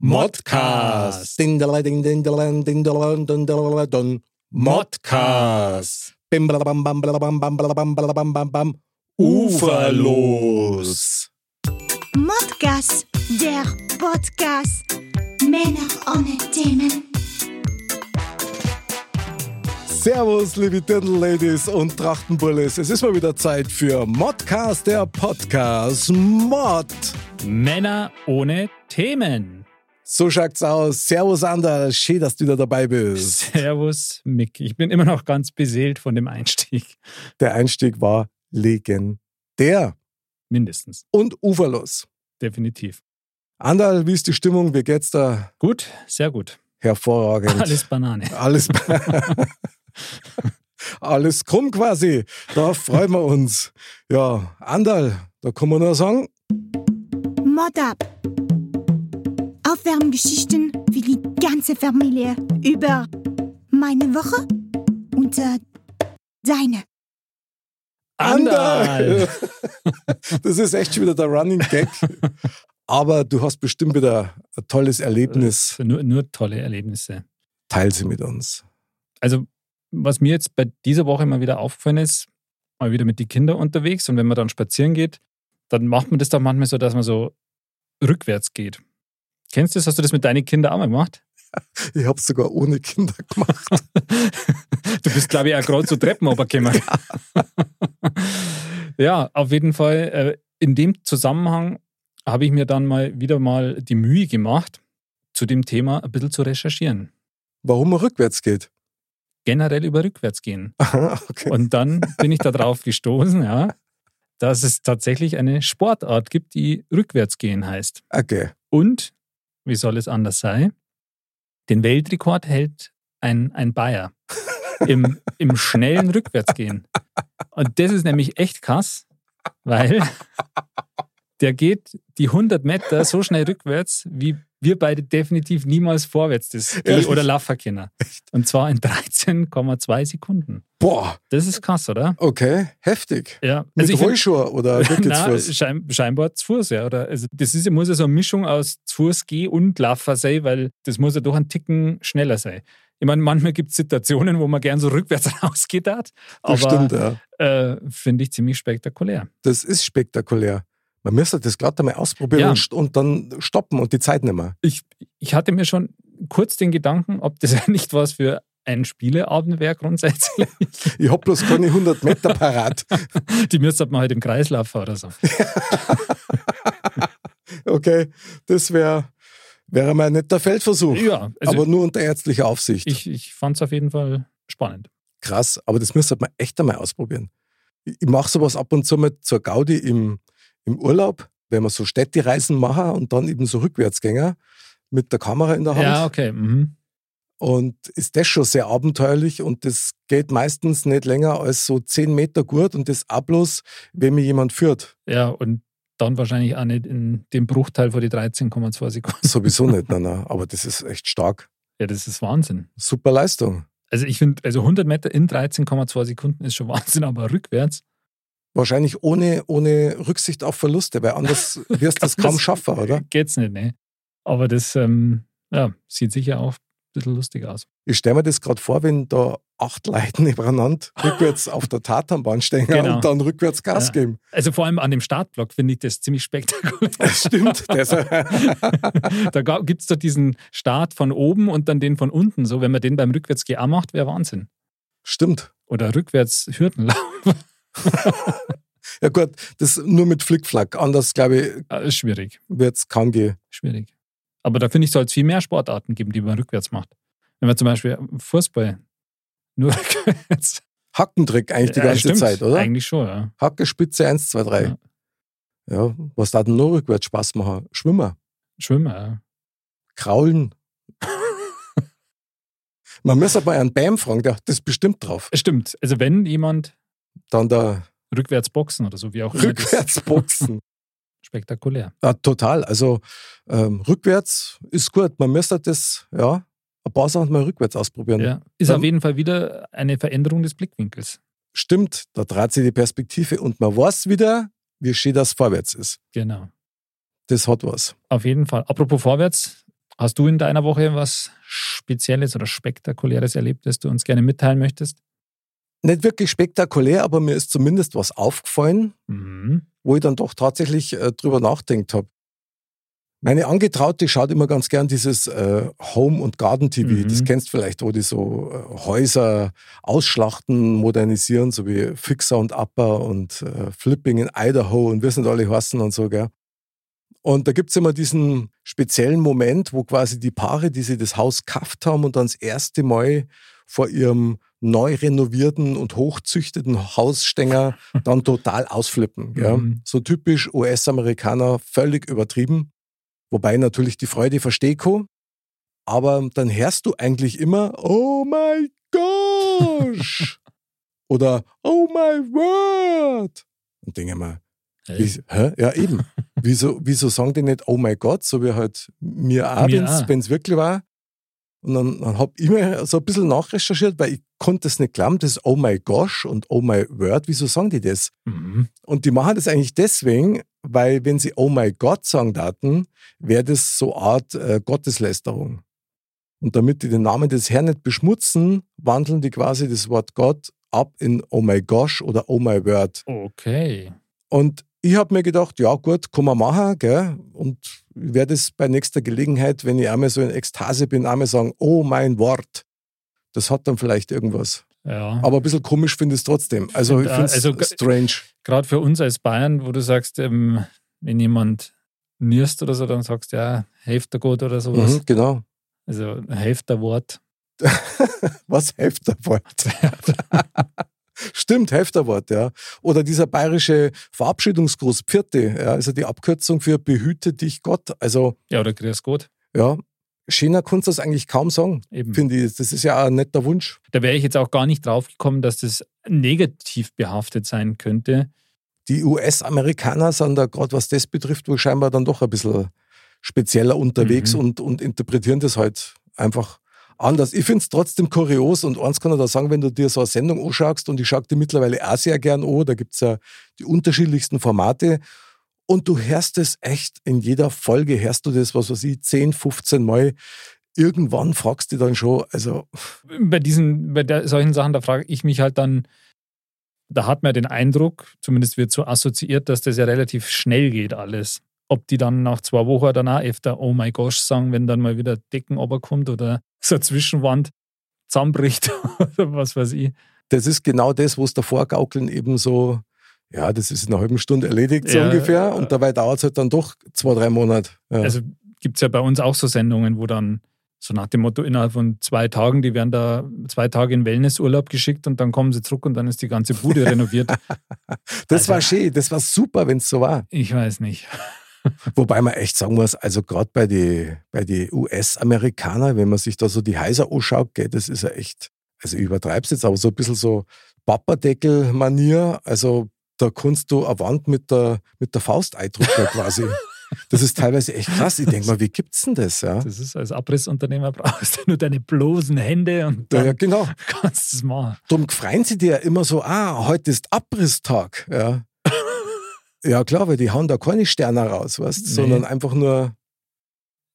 Modcast. Modcast. Bim bala bam bam bala bam bam bala bam bala bam bam bam. Uferlos. Modcast, der Podcast. Männer ohne Themen. Servus, liebe Dirndl-Ladies und Trachtenbullis. Es ist mal wieder Zeit für Modcast, der Podcast. Mod. Männer ohne Themen. So schaut's aus. Servus, Ander. Schön, dass du wieder dabei bist. Servus, Mick. Ich bin immer noch ganz beseelt von dem Einstieg. Der Einstieg war legendär Mindestens. und uferlos. Definitiv. Andal, wie ist die Stimmung? Wie geht's da? Gut, sehr gut. Hervorragend. Alles Banane. Alles, alles krumm quasi. Da freuen wir uns. Ja, Andal, da kann man nur sagen, Mod ab. Aufwärmgeschichten für die ganze Familie über meine Woche und äh, deine. Andal. Das ist echt schon wieder der Running Gag. Aber du hast bestimmt wieder ein tolles Erlebnis. Nur, nur tolle Erlebnisse. Teil sie mit uns. Also, was mir jetzt bei dieser Woche mal wieder aufgefallen ist, mal wieder mit den Kindern unterwegs und wenn man dann spazieren geht, dann macht man das doch manchmal so, dass man so rückwärts geht. Kennst du das? Hast du das mit deinen Kindern auch mal gemacht? Ich habe sogar ohne Kinder gemacht. Du bist, glaube ich, auch gerade so Treppen runtergekommen. ja, auf jeden Fall. äh, In dem Zusammenhang habe ich mir dann mal wieder mal die Mühe gemacht, zu dem Thema ein bisschen zu recherchieren. Warum man rückwärts geht. Generell über rückwärts gehen. Aha, okay. Und dann bin ich darauf gestoßen, ja, dass es tatsächlich eine Sportart gibt, die rückwärts gehen heißt. okay. Und, wie soll es anders sein, den Weltrekord hält ein, ein Bayer im, im schnellen Rückwärtsgehen. Und das ist nämlich echt krass, weil der geht die 100 Meter so schnell rückwärts, wie wir beide definitiv niemals vorwärts das Geh- oder Laufen können. Und zwar in 13,2 Sekunden. Boah, Das ist krass, oder? okay, heftig. Ja. Mit ich find- Rollschuh oder na, schein, scheinbar zu Fuß, ja. Oder, also das ist, muss ja so eine Mischung aus zu Fuß gehen und Laufen sein, weil das muss ja doch ein Ticken schneller sein. Ich meine, manchmal gibt es Situationen, wo man gern so rückwärts rausgeht, hat, Das aber stimmt, ja. äh, finde ich ziemlich spektakulär. Das ist spektakulär. Man müsste das glatt einmal ausprobieren Ja. und, und dann stoppen und die Zeit nehmen. Ich, ich hatte mir schon kurz den Gedanken, ob das nicht was für ein Spieleabend wäre grundsätzlich. Ich hab bloß keine 100 Meter parat. Die müsste man halt im Kreis laufen oder so. Okay, das wäre wär mal ein netter Feldversuch. Ja, also aber nur unter ärztlicher Aufsicht. ich, ich fand es auf jeden Fall spannend. Krass, aber das müsste man echt einmal ausprobieren. Ich, mache sowas ab und zu mit zur Gaudi im, im Urlaub, wenn wir so Städtereisen machen und dann eben so Rückwärtsgänger mit der Kamera in der Hand. Ja, okay. Mhm. Und ist das schon sehr abenteuerlich und das geht meistens nicht länger als so 10 Meter gut und das auch bloß, wenn mir jemand führt. Ja, und dann wahrscheinlich auch nicht in dem Bruchteil von die 13,2 Sekunden. Sowieso nicht, nein, nein. Aber das ist echt stark. Ja, das ist Wahnsinn. Super Leistung. Also ich finde, also 100 Meter in 13,2 Sekunden ist schon Wahnsinn, aber rückwärts. Wahrscheinlich ohne, ohne Rücksicht auf Verluste, weil anders wirst du das kaum schaffen, oder? Geht's nicht, ne? Aber das ähm, ja, sieht sicher auch ein bisschen lustig aus. Ich stelle mir das gerade vor, wenn da acht Leute nebeneinander rückwärts auf der Tatanbahn stehen Genau. und dann rückwärts Gas Ja. geben. Also vor allem an dem Startblock finde ich das ziemlich spektakulär. Das stimmt. Das, da gibt es doch diesen Start von oben und dann den von unten. So, wenn man den beim Rückwärtsgehen macht, wäre Wahnsinn. stimmt. Oder rückwärts Hürdenlauf. Ja gut, das nur mit Flickflack. Anders, glaube ich, Ah, ist schwierig. wird es kaum gehen. Schwierig. Aber da finde ich, soll es viel mehr Sportarten geben, die man rückwärts macht. Wenn man zum Beispiel Fußball nur rückwärts. Hackentrick eigentlich die Ja, ganze stimmt. Zeit, oder? Eigentlich schon, ja. Hacke, Spitze 1, 2, 3. Ja. Ja. was da denn noch rückwärts Spaß machen? Schwimmer, Schwimmen, ja. Kraulen. Man muss aber einen Bam fragen, der hat das bestimmt drauf. Stimmt. Also wenn jemand Dann da rückwärts boxen oder so, wie auch immer. rückwärts boxen. Spektakulär. Ja, total. Also ähm, rückwärts ist gut. Man müsste das, ja, ein paar Sachen mal rückwärts ausprobieren. Ja. Ist Dann- auf jeden Fall wieder eine Veränderung des Blickwinkels. Stimmt, da dreht sich die Perspektive und man weiß wieder, wie schön das vorwärts ist. Genau. das hat was. Auf jeden Fall. Apropos vorwärts, hast du in deiner Woche was Spezielles oder Spektakuläres erlebt, das du uns gerne mitteilen möchtest? Nicht wirklich spektakulär, aber mir ist zumindest was aufgefallen, Mhm. wo ich dann doch tatsächlich äh, drüber nachdenkt habe. Meine Angetraute schaut immer ganz gern dieses äh, Home- und Garden-TV. Mhm. Das kennst du vielleicht, wo die so äh, Häuser ausschlachten, modernisieren, so wie Fixer und Upper und äh, Flipping in Idaho und wir sind alle heißen und so, gell? Und da gibt's immer diesen speziellen Moment, wo quasi die Paare, die sie das Haus gekauft haben und dann das erste Mal vor ihrem neu renovierten und hochzüchteten Hausstänger dann total ausflippen. Gell? Mhm. So typisch US-Amerikaner, völlig übertrieben. Wobei natürlich die Freude verstehe kann. Aber dann hörst du eigentlich immer, oh my gosh! Oder oh my word! Und denke mal, wie, hä? Ja, eben. wieso, wieso sagen die nicht, oh my God, so wie halt mir Mir wenn es wirklich war. Und dann, dann habe ich mir so ein bisschen nachrecherchiert, weil ich konnte es nicht glauben, das Oh my gosh und Oh my word, wieso sagen die das? Mhm. Und die machen das eigentlich deswegen, weil wenn sie Oh my God sagen daten, wäre das so eine Art äh, Gotteslästerung. Und damit die den Namen des Herrn nicht beschmutzen, wandeln die quasi das Wort Gott ab in Oh my gosh oder Oh my word. Okay. Und ich habe mir gedacht, ja gut, kann man machen, gell? Und ich werde es bei nächster Gelegenheit, wenn ich einmal so in Ekstase bin, einmal sagen, oh mein Wort. Das hat dann vielleicht irgendwas. Ja. Aber ein bisschen komisch finde ich es trotzdem. Also ich Find, finde es also strange. Gerade für uns als Bayern, wo du sagst, ähm, wenn jemand nirst oder so, dann sagst du ja, Hälfte gut oder sowas. Mhm, genau. Also Hälfte Wort. Was Hefterwort? Stimmt, Hefterwort, ja. Oder dieser bayerische Verabschiedungsgruß, Pfiate, ja, also die Abkürzung für behüte dich Gott. Also, Ja, oder Grüß Gott. ja, schöner kannst du das eigentlich kaum sagen, Eben. finde ich. Das ist ja ein netter Wunsch. Da wäre ich jetzt auch gar nicht drauf gekommen, dass das negativ behaftet sein könnte. Die US-Amerikaner sind da gerade, was das betrifft, wohl scheinbar dann doch ein bisschen spezieller unterwegs Mhm. und, und interpretieren das halt einfach anders. Ich finde es trotzdem kurios und eins kann ich da sagen, wenn du dir so eine Sendung anschaust und ich schaue die mittlerweile auch sehr gern an, da gibt es ja die unterschiedlichsten Formate und du hörst es echt in jeder Folge, hörst du das, was weiß ich, 10, 15 Mal. Irgendwann fragst du dann schon, also Bei diesen, bei der, solchen Sachen, da frage ich mich halt dann, da hat man den Eindruck, zumindest wird so assoziiert, dass das ja relativ schnell geht alles. Ob die dann nach zwei Wochen danach öfter Oh my gosh sagen, wenn dann mal wieder Decken kommt oder so eine Zwischenwand zusammenbricht oder was weiß ich. das ist genau das, wo es davor gaukeln eben so, ja, das ist in einer halben Stunde erledigt, so Ja, ungefähr. Und dabei dauert es halt dann doch zwei, drei Monate. Ja. Also gibt es ja bei uns auch so Sendungen, wo dann so nach dem Motto, innerhalb von zwei Tagen, die werden da zwei Tage in Wellnessurlaub geschickt und dann kommen sie zurück und dann ist die ganze Bude renoviert. das also- war schön, das war super, wenn es so war. Ich weiß nicht. Wobei man echt sagen muss, also gerade bei den bei die US-Amerikaner, wenn man sich da so die Häuser anschaut, gell, das ist ja echt, also ich übertreib's jetzt, aber so ein bisschen so Papperdeckel-Manier, also da kannst du eine Wand mit der, mit der Faust eindrucken quasi. Das ist teilweise echt krass. Ich denke mal, wie gibt's denn das? Ja, Das ist als Abrissunternehmer brauchst du nur deine bloßen Hände und dann ja genau. kannst du es machen. Darum freuen sie dir ja immer so, ah, heute ist Abrisstag. Ja. Ja, klar, weil die hauen da keine Sterne raus, weißt Nee. sondern einfach nur,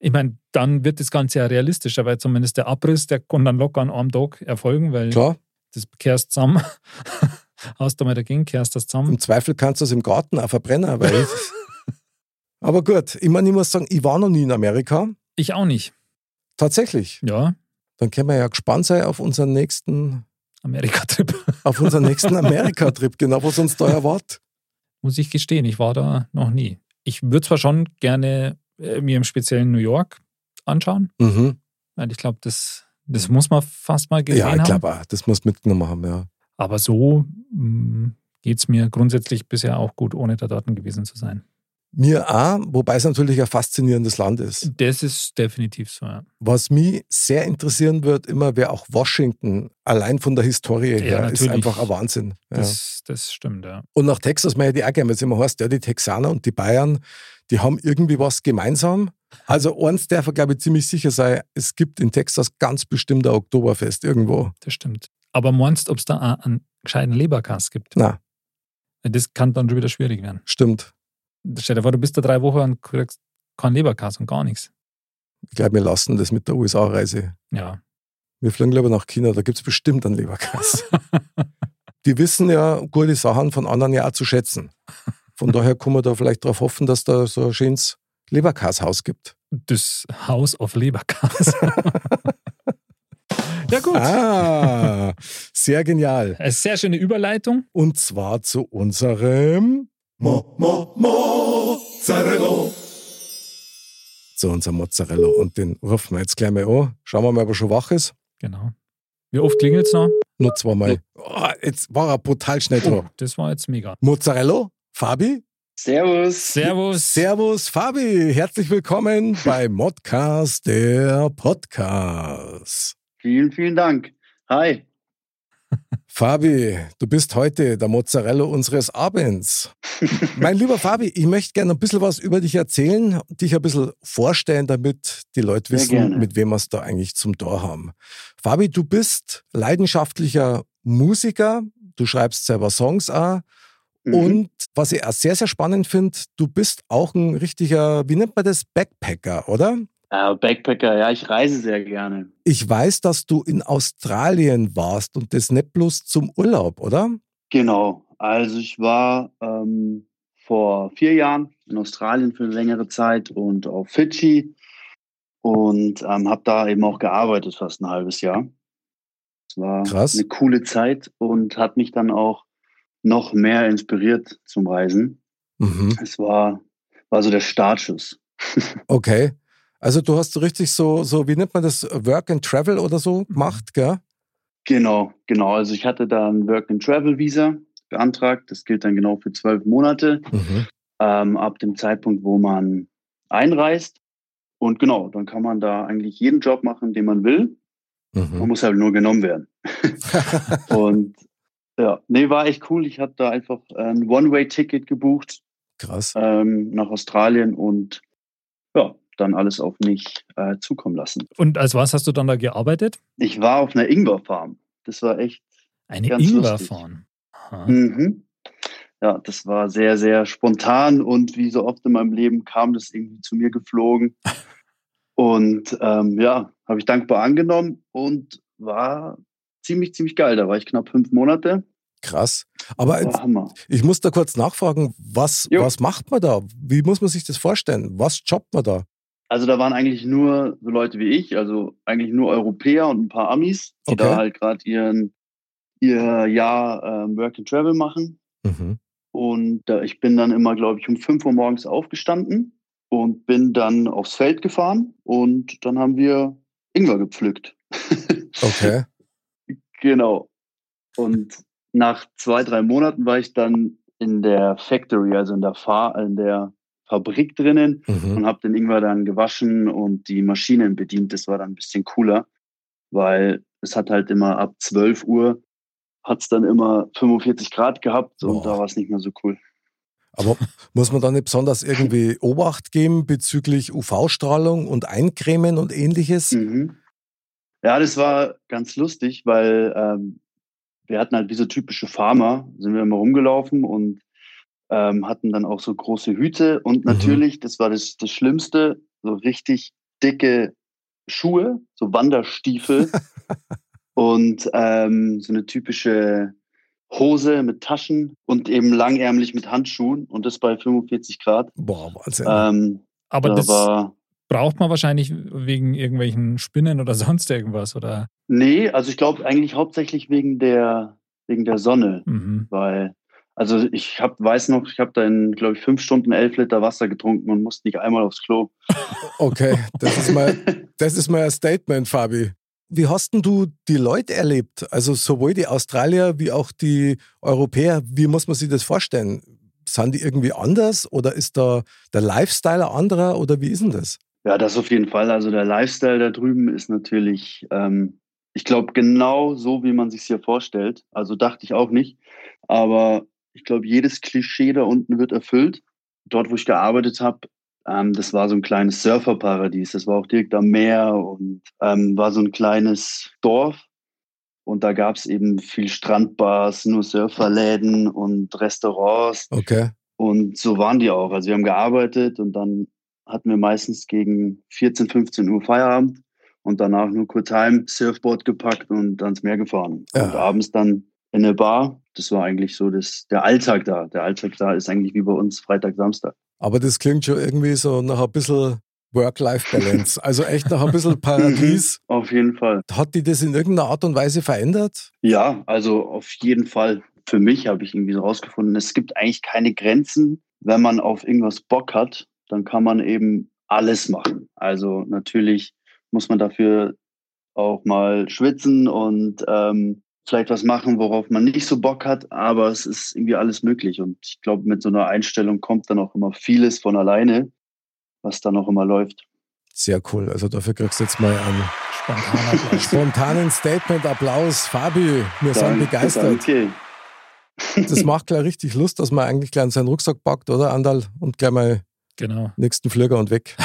Ich meine, dann wird das Ganze ja realistischer, weil zumindest der Abriss, der kann dann locker an einem Tag erfolgen, weil klar, das kehrst zusammen. Hast du mal dagegen, kehrst das zusammen. im Zweifel kannst du es im Garten auch verbrennen. Weil Aber gut, ich meine, ich muss sagen, ich war noch nie in Amerika. Ich auch nicht. Tatsächlich. Ja, Dann können wir ja gespannt sein auf unseren nächsten, Amerika-Trip. auf unseren nächsten Amerika-Trip, genau, was uns da erwartet. Muss ich gestehen, ich war da noch nie. Ich würde zwar schon gerne äh, mir im speziellen New York anschauen, Mhm. weil ich glaube, das, das muss man fast mal gesehen Ja, ich haben. glaube auch, das muss mitgenommen haben, ja. Aber so geht es mir grundsätzlich bisher auch gut, ohne da dort gewesen zu sein. Mir auch, wobei es natürlich ein faszinierendes Land ist. Das ist definitiv so. Ja. Was mich sehr interessieren wird, immer wäre auch Washington, allein von der Historie her, ist natürlich. einfach ein Wahnsinn. Ja. Das, das stimmt, ja. Und nach Texas meine ich die auch gerne, weil es immer heißt, ja, die Texaner und die Bayern, die haben irgendwie was gemeinsam. Also eins darf, glaube ich, ziemlich sicher sein, es gibt in Texas ganz bestimmt ein Oktoberfest irgendwo. Das stimmt. Aber meinst du, ob es da einen gescheiten Leberkass gibt? Na, Das kann dann schon wieder schwierig werden. stimmt. Stell dir vor, du bist da drei Wochen und kriegst kein Leberkas und gar nichts. Ich glaube, wir lassen das mit der USA-Reise. Ja. Wir fliegen lieber nach China, da gibt es bestimmt einen Leberkas. Die wissen ja gute Sachen von anderen ja auch zu schätzen. Von daher kann man da vielleicht darauf hoffen, dass da so ein schönes Leberkashaus gibt. Das House of Leberkas. ja, gut. Ah, sehr genial. Eine sehr schöne Überleitung. Und zwar zu unserem Mo, Mo, Mozzarella. Zu unserem Mozzarella. Und den rufen wir jetzt gleich mal an. Schauen wir mal, ob er schon wach ist. Genau. Wie oft klingelt es noch? Nur zweimal. Oh, jetzt war er brutal schnell Oh, dran. das war jetzt mega. Mozzarella, Fabi. Servus. Servus. Servus, Fabi. Herzlich willkommen bei Modcast, der Podcast. Vielen, vielen Dank. Hi. Fabi, du bist heute der Mozzarella unseres Abends. mein lieber Fabi, ich möchte gerne ein bisschen was über dich erzählen, dich ein bisschen vorstellen, damit die Leute wissen, mit wem wir es da eigentlich zum Tor haben. Fabi, du bist leidenschaftlicher Musiker, du schreibst selber Songs auch. Mhm. Und was ich auch sehr, sehr spannend finde, du bist auch ein richtiger, wie nennt man das, Backpacker, oder? Äh, Backpacker, ja, ich reise sehr gerne. Ich weiß, dass du in Australien warst und das nicht bloß zum Urlaub, oder? Genau. Also ich war ähm, vor vier Jahren in Australien für eine längere Zeit und auf Fidschi und ähm, habe da eben auch gearbeitet fast ein halbes Jahr. Es war Krass. eine coole Zeit und hat mich dann auch noch mehr inspiriert zum Reisen. Mhm. Es war, war so der Startschuss. Okay. Also du hast so richtig so, so, wie nennt man das, Work and Travel oder so gemacht, gell? Genau, genau. Also ich hatte da ein Work-and-Travel-Visa beantragt. Das gilt dann genau für zwölf Monate, Mhm. ähm, ab dem Zeitpunkt, wo man einreist. Und genau, dann kann man da eigentlich jeden Job machen, den man will. Man Mhm. muss halt nur genommen werden. Und ja, nee, war echt cool. Ich hatte da einfach ein One-Way-Ticket gebucht Krass. ähm, nach Australien und ja, dann alles auf mich äh, zukommen lassen. Und als was hast du dann da gearbeitet? Ich war auf einer Ingwer-Farm. Das war echt Eine Ingwerfarm. Mhm. Ja, das war sehr, sehr spontan und wie so oft in meinem Leben kam das irgendwie zu mir geflogen. Und ähm, ja, habe ich dankbar angenommen und war ziemlich, ziemlich geil. Da war ich knapp fünf Monate. Krass. Aber jetzt, ich muss da kurz nachfragen, was, Jo. was macht man da? Wie muss man sich das vorstellen? Was jobbt man da? Also da waren eigentlich nur so Leute wie ich, also eigentlich nur Europäer und ein paar Amis, die Okay. da halt gerade ihren ihr Jahr ähm, Work and Travel machen. Mhm. Und äh, ich bin dann immer, glaube ich, um 5 Uhr morgens aufgestanden und bin dann aufs Feld gefahren und dann haben wir Ingwer gepflückt. Okay. genau. Und nach zwei, drei Monaten war ich dann in der Factory, also in der, Fa in der Fabrik drinnen Mhm. und habe den Ingwer dann gewaschen und die Maschinen bedient. Das war dann ein bisschen cooler, weil es hat halt immer ab 12 Uhr hat es dann immer 45 Grad gehabt und Boah. da war es nicht mehr so cool. Aber muss man da nicht besonders irgendwie Obacht geben bezüglich UV-Strahlung und Eincremen und ähnliches? Mhm. Ja, das war ganz lustig, weil ähm, wir hatten halt wie so typische Farmer, sind wir immer rumgelaufen und ähm, hatten dann auch so große Hüte und Mhm. natürlich, das war das, das Schlimmste, so richtig dicke Schuhe, so Wanderstiefel und ähm, so eine typische Hose mit Taschen und eben langärmlich mit Handschuhen und das bei 45 Grad. Boah, Wahnsinn. Ähm, Aber da das war braucht man wahrscheinlich wegen irgendwelchen Spinnen oder sonst irgendwas, oder? Nee, also ich glaube eigentlich hauptsächlich wegen der wegen der Sonne, Mhm. weil also ich hab, weiß noch, ich habe da in glaube ich fünf Stunden elf Liter Wasser getrunken und musste nicht einmal aufs Klo. Okay, das ist mal, das ist mal ein Statement, Fabi. Wie hast denn du die Leute erlebt? Also sowohl die Australier wie auch die Europäer. Wie muss man sich das vorstellen? Sind die irgendwie anders oder ist da der Lifestyle ein anderer oder wie ist denn das? Ja, das auf jeden Fall. Also der Lifestyle da drüben ist natürlich, ähm, ich glaube, genau so, wie man sich hier vorstellt. Also dachte ich auch nicht. Aber ich glaube, jedes Klischee da unten wird erfüllt. Dort, wo ich gearbeitet habe, ähm, das war so ein kleines Surferparadies. Das war auch direkt am Meer und ähm, war so ein kleines Dorf. Und da gab es eben viel Strandbars, nur Surferläden und Restaurants. Okay. Und so waren die auch. Also wir haben gearbeitet und dann hatten wir meistens gegen 14, 15 Uhr Feierabend und danach nur kurz heim, Surfboard gepackt und ans Meer gefahren. Ja. Und abends dann in eine Bar. Das war eigentlich so das, der Alltag da. Der Alltag da ist eigentlich wie bei uns Freitag, Samstag. Aber das klingt schon irgendwie so nach ein bisschen Work-Life-Balance. Also echt nach ein bisschen Paradies. Auf jeden Fall. Hat die das in irgendeiner Art und Weise verändert? Ja, also auf jeden Fall. Für mich habe ich irgendwie so rausgefunden, es gibt eigentlich keine Grenzen. Wenn man auf irgendwas Bock hat, dann kann man eben alles machen. Also natürlich muss man dafür auch mal schwitzen und ähm, vielleicht was machen, worauf man nicht so Bock hat, aber es ist irgendwie alles möglich. Und ich glaube, mit so einer Einstellung kommt dann auch immer vieles von alleine, was dann auch immer läuft. Sehr cool. Also dafür kriegst du jetzt mal einen Applaus. spontanen Statement-Applaus. Fabi, wir sind Danke, begeistert. Danke. Das macht gleich richtig Lust, dass man eigentlich gleich in seinen Rucksack packt, oder Andal? Und gleich mal Genau. nächsten Flieger und weg.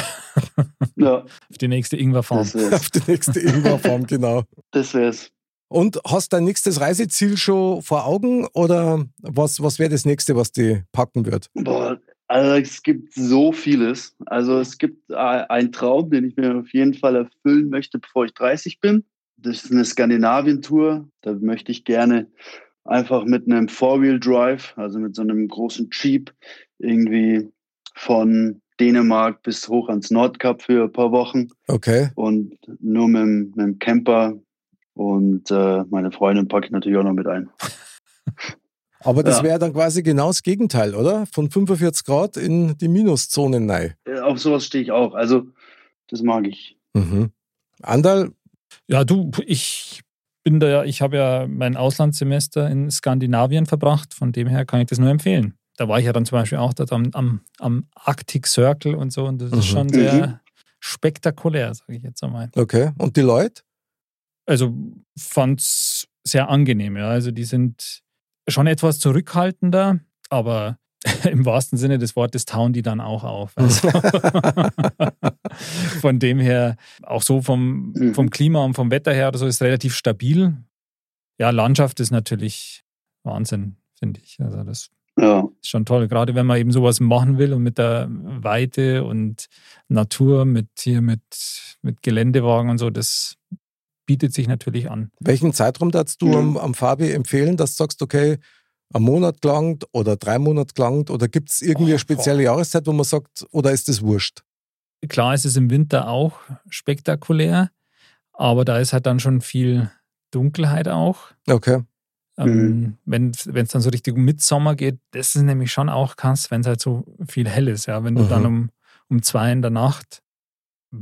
Ja, Auf die nächste wär's. Auf die nächste Ingwerfarm, genau. Das wär's. Und hast dein nächstes Reiseziel schon vor Augen oder was, was wäre das nächste, was die packen wird? Boah, also es gibt so vieles. Also es gibt äh, einen Traum, den ich mir auf jeden Fall erfüllen möchte, bevor ich 30 bin. Das ist eine Skandinavien-Tour. Da möchte ich gerne einfach mit einem Four-Wheel-Drive, also mit so einem großen Jeep, irgendwie von Dänemark bis hoch ans Nordkap für ein paar Wochen Okay. und nur mit, mit dem Camper. Und äh, meine Freundin packe ich natürlich auch noch mit ein. Aber das Ja. wäre dann quasi genau das Gegenteil, oder? Von 45 Grad in die Minuszonen rein. Äh, Auf sowas stehe ich auch. Also das mag ich. Mhm. Andal, Ja, du, ich bin da ja, ich habe ja mein Auslandssemester in Skandinavien verbracht, von dem her kann ich das nur empfehlen. Da war ich ja dann zum Beispiel auch dort am, am, am Arctic Circle und so und das Mhm. ist schon Mhm. sehr spektakulär, sage ich jetzt einmal. okay. Und die Leute? Also fand es sehr angenehm, ja. Also die sind schon etwas zurückhaltender, aber im wahrsten Sinne des Wortes tauen die dann auch auf. Also von dem her, auch so vom, Mhm. vom Klima und vom Wetter her oder so, ist relativ stabil. Ja, Landschaft ist natürlich Wahnsinn, finde ich. Also das Ja. ist schon toll. Gerade wenn man eben sowas machen will und mit der Weite und Natur, mit hier mit, mit Geländewagen und so, das bietet sich natürlich an. Welchen Zeitraum darfst du Mhm. am, am Fabi empfehlen, dass du sagst, okay, ein Monat gelangt oder drei Monate gelangt oder gibt es irgendwie Oh, eine spezielle Jahreszeit, wo man sagt, oder ist das wurscht? Klar ist es im Winter auch spektakulär, aber da ist halt dann schon viel Dunkelheit auch. Okay. Ähm, Wenn es dann so richtig um Mitsommer geht, das ist nämlich schon auch krass, wenn es halt so viel hell ist. Ja? Wenn du Mhm. dann um, um zwei in der Nacht,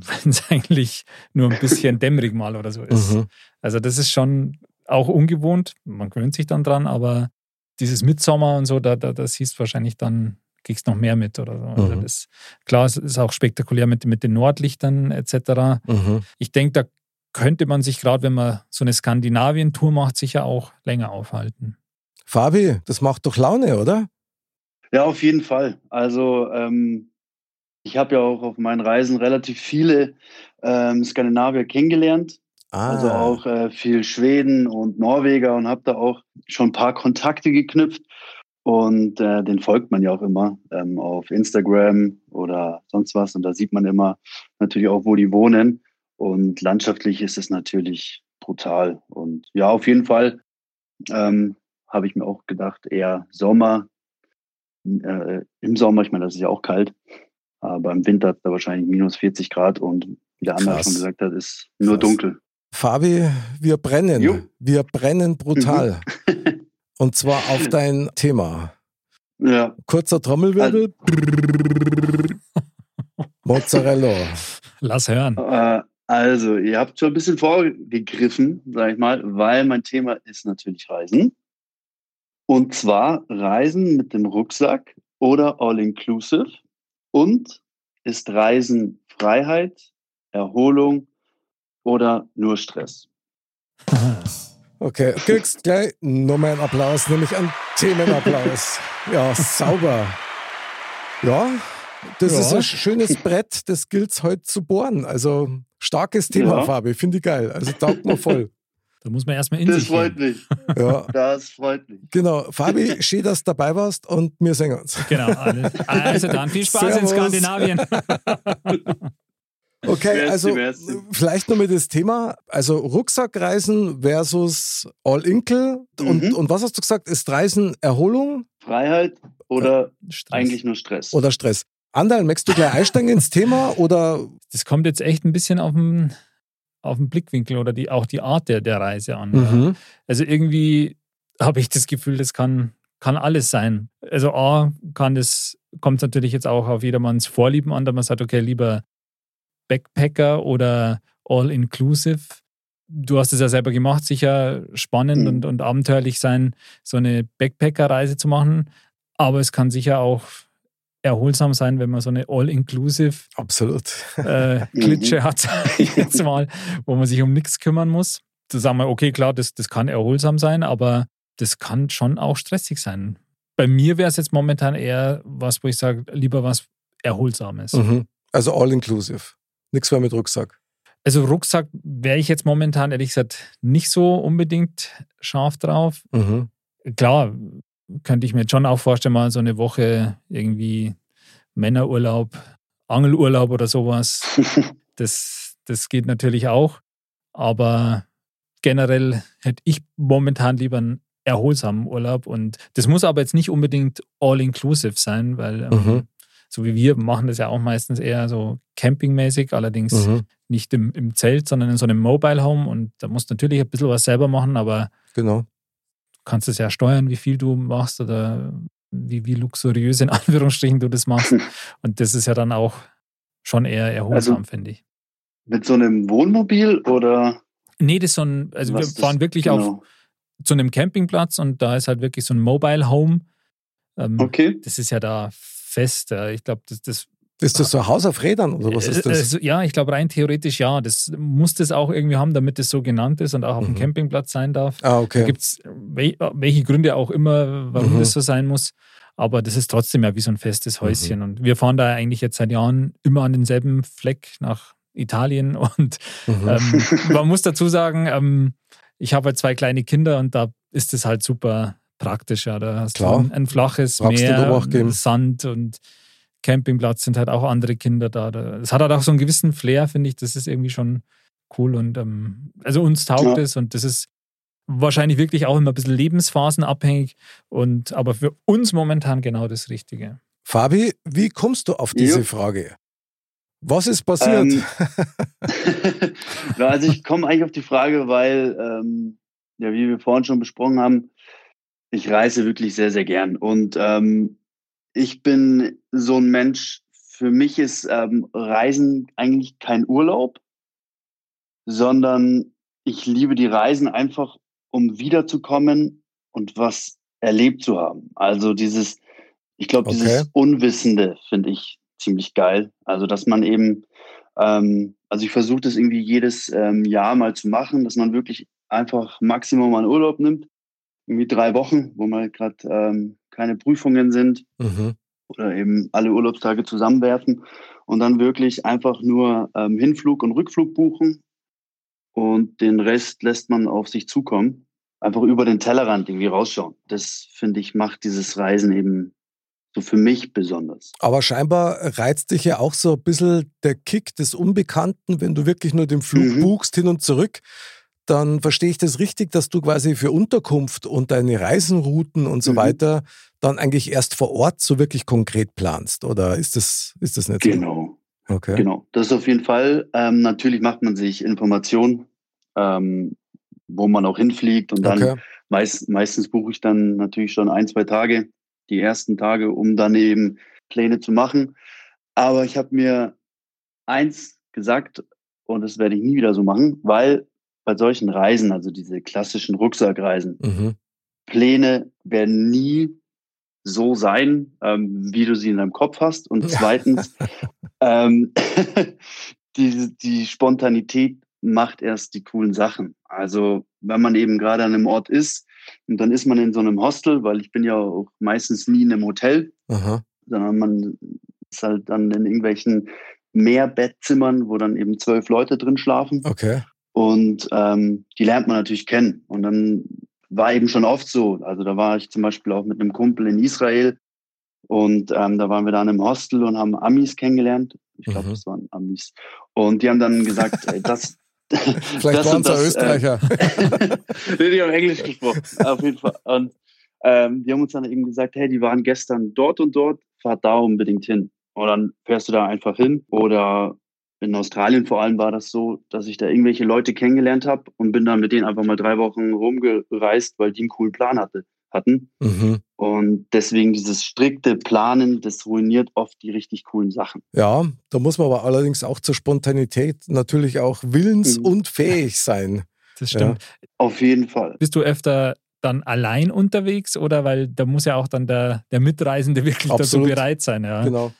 wenn es eigentlich nur ein bisschen dämmerig mal oder so ist. Mhm. Also das ist schon auch ungewohnt. Man gewöhnt sich dann dran, aber dieses Mitsommer und so, da, da, da siehst du wahrscheinlich dann, kriegst noch mehr mit oder so. Also Mhm. das, klar, es ist auch spektakulär mit, mit den Nordlichtern etc. Mhm. Ich denke, da könnte man sich gerade, wenn man so eine Skandinavien-Tour macht, sicher auch länger aufhalten. Fabi, das macht doch Laune, oder? Ja, auf jeden Fall. Also ähm, ich habe ja auch auf meinen Reisen relativ viele ähm, Skandinavier kennengelernt. Ah, Also auch äh, viel Schweden und Norweger und habe da auch schon ein paar Kontakte geknüpft. Und äh, den folgt man ja auch immer ähm, auf Instagram oder sonst was. Und da sieht man immer natürlich auch, wo die wohnen. Und landschaftlich ist es natürlich brutal. Und ja, auf jeden Fall ähm, habe ich mir auch gedacht, eher Sommer. Äh, Im Sommer, ich meine, das ist ja auch kalt. Aber im Winter hat es da wahrscheinlich minus 40 Grad und wie der andere schon gesagt hat, ist nur Krass. dunkel. Fabi, wir brennen. Jo. Mhm. Wir brennen brutal. Und zwar auf dein Thema. Ja, Kurzer Trommelwirbel. Mozzarella. Lass hören. äh, also ihr habt schon ein bisschen vorgegriffen, sag ich mal, weil mein Thema ist natürlich Reisen. Und zwar Reisen mit dem Rucksack oder All-Inclusive. Und ist Reisen Freiheit, Erholung oder nur Stress? Okay, kriegst gleich nochmal einen Applaus, nämlich einen Themenapplaus. Ja, sauber. Ja, das Ja. ist ein schönes Brett, das gilt heute zu bohren. Also starkes Thema, Ja. Fabi, finde ich geil. Also taugt mir voll. Da muss man erstmal in Das sich freut gehen. mich. Ja. Das freut mich. Genau. Fabi, schön, dass du dabei warst und wir sehen uns. Genau, alles. Also dann viel Spaß in Servus. Skandinavien. Okay, Merci, also merci. vielleicht noch mit das Thema, also Rucksackreisen versus All-Inkle und, Mhm. und was hast du gesagt, ist Reisen Erholung Freiheit oder Stress. eigentlich nur Stress? oder Stress? Andal, möchtest du gleich einsteigen ins Thema oder Das kommt jetzt echt ein bisschen auf den, auf den Blickwinkel oder die, auch die Art der, der Reise an. Mhm. Also irgendwie habe ich das Gefühl, das kann, kann alles sein. Also A, kann das, kommt es natürlich jetzt auch auf jedermanns Vorlieben an, da man sagt, okay, lieber Backpacker oder All-Inclusive. Du hast es ja selber gemacht, sicher spannend Mhm. und, und abenteuerlich sein, so eine Backpacker-Reise zu machen. Aber es kann sicher auch erholsam sein, wenn man so eine All-Inclusive absolut. äh, Klitsche hat, sag ich jetzt mal, wo man sich um nichts kümmern muss. Da sagen wir, okay, klar, das, das kann erholsam sein, aber das kann schon auch stressig sein. Bei mir wäre es jetzt momentan eher was, wo ich sage, lieber was Erholsames. Mhm. Also all-inclusive. Nichts mehr mit Rucksack. Also Rucksack wäre ich jetzt momentan ehrlich gesagt nicht so unbedingt scharf drauf. Mhm. Klar, könnte ich mir jetzt schon auch vorstellen, mal so eine Woche irgendwie Männerurlaub, Angelurlaub oder sowas. Das, das geht natürlich auch. Aber generell hätte ich momentan lieber einen erholsamen Urlaub. Und das muss aber jetzt nicht unbedingt all-inclusive sein, weil ähm, Mhm. so wie wir machen das ja auch meistens eher so campingmäßig, allerdings Mhm. nicht im, im Zelt, sondern in so einem Mobile Home. Und da musst du natürlich ein bisschen was selber machen, aber Genau. Du kannst es ja steuern, wie viel du machst oder wie, wie luxuriös in Anführungsstrichen du das machst. Und das ist ja dann auch schon eher erholsam, Also- finde ich. Mit so einem Wohnmobil oder? Nee, das ist so ein, also wir das- fahren wirklich auf genau. zu einem Campingplatz und da ist halt wirklich so ein Mobile Home. Ähm, Okay. Das ist ja da fest. Ich glaube, das, das Ist das so ein Haus auf Rädern oder was ist Äh, das? Also, ja, ich glaube rein theoretisch ja. Das muss das auch irgendwie haben, damit es so genannt ist und auch auf dem Mhm. Campingplatz sein darf. ah, Da okay. gibt es welche Gründe auch immer, warum Mhm. das so sein muss. Aber das ist trotzdem ja wie so ein festes Mhm. Häuschen. Und wir fahren da eigentlich jetzt seit Jahren immer an denselben Fleck nach Italien. Und Mhm. ähm, man muss dazu sagen, ähm, ich habe halt zwei kleine Kinder und da ist es halt super praktisch. Ja. Da hast Klar. du ein, ein flaches Brauchst Meer. Sand und Campingplatz sind halt auch andere Kinder da. Es hat halt auch so einen gewissen Flair, finde ich. Das ist irgendwie schon cool. Und ähm, also uns taugt Ja. es und das ist wahrscheinlich wirklich auch immer ein bisschen lebensphasenabhängig. Und aber für uns momentan genau das Richtige. Fabi, wie kommst du auf diese Jo. Frage? Was ist passiert? Ähm, Ja, also ich komme eigentlich auf die Frage, weil, ähm, ja, wie wir vorhin schon besprochen haben, ich reise wirklich sehr, sehr gern. Und ähm, ich bin so ein Mensch, für mich ist ähm, Reisen eigentlich kein Urlaub, sondern ich liebe die Reisen einfach, um wiederzukommen und was erlebt zu haben. Also dieses, ich glaube, Okay. dieses Unwissende finde ich ziemlich geil. Also, dass man eben, ähm, also ich versuche das irgendwie jedes ähm, Jahr mal zu machen, dass man wirklich einfach Maximum einen Urlaub nimmt. Irgendwie drei Wochen, wo mal gerade ähm, keine Prüfungen sind Mhm. oder eben alle Urlaubstage zusammenwerfen und dann wirklich einfach nur ähm, Hinflug und Rückflug buchen und den Rest lässt man auf sich zukommen. Einfach über den Tellerrand irgendwie rausschauen. Das finde ich macht dieses Reisen eben so für mich besonders. Aber scheinbar reizt dich ja auch so ein bisschen der Kick des Unbekannten, wenn du wirklich nur den Flug Mhm. buchst hin und zurück. Dann verstehe ich das richtig, dass du quasi für Unterkunft und deine Reisenrouten und so Mhm. weiter dann eigentlich erst vor Ort so wirklich konkret planst. Oder ist das, ist das nicht Genau. so? Okay. Genau, das ist auf jeden Fall. Ähm, natürlich macht man sich Informationen, ähm, wo man auch hinfliegt und dann Okay. meist, meistens buche ich dann natürlich schon ein, zwei Tage, die ersten Tage, um dann eben Pläne zu machen. Aber ich habe mir eins gesagt und das werde ich nie wieder so machen, weil bei solchen Reisen, also diese klassischen Rucksackreisen, Mhm. Pläne werden nie so sein, ähm, wie du sie in deinem Kopf hast. Und zweitens, ähm, die, die Spontanität macht erst die coolen Sachen. Also wenn man eben gerade an einem Ort ist und dann ist man in so einem Hostel, weil ich bin ja auch meistens nie in einem Hotel, Aha. sondern man ist halt dann in irgendwelchen Mehrbettzimmern, wo dann eben zwölf Leute drin schlafen. Okay. Und ähm, die lernt man natürlich kennen. Und dann war eben schon oft so. Also da war ich zum Beispiel auch mit einem Kumpel in Israel und ähm, da waren wir dann im Hostel und haben Amis kennengelernt. Ich glaube, mhm. das waren Amis. Und die haben dann gesagt, ey, das. Vielleicht waren es ja Österreicher. Äh, die haben Englisch gesprochen, auf jeden Fall. Und ähm, die haben uns dann eben gesagt, hey, die waren gestern dort und dort, fahr da unbedingt hin. Und dann fährst du da einfach hin. Oder in Australien vor allem war das so, dass ich da irgendwelche Leute kennengelernt habe und bin dann mit denen einfach mal drei Wochen rumgereist, weil die einen coolen Plan hatte, hatten. Mhm. Und deswegen dieses strikte Planen, das ruiniert oft die richtig coolen Sachen. Ja, da muss man aber allerdings auch zur Spontanität natürlich auch willens- mhm. und fähig sein. Das stimmt. Ja. Auf jeden Fall. Bist du öfter dann allein unterwegs oder weil da muss ja auch dann der, der Mitreisende wirklich Absolut. dazu bereit sein. Ja. Genau.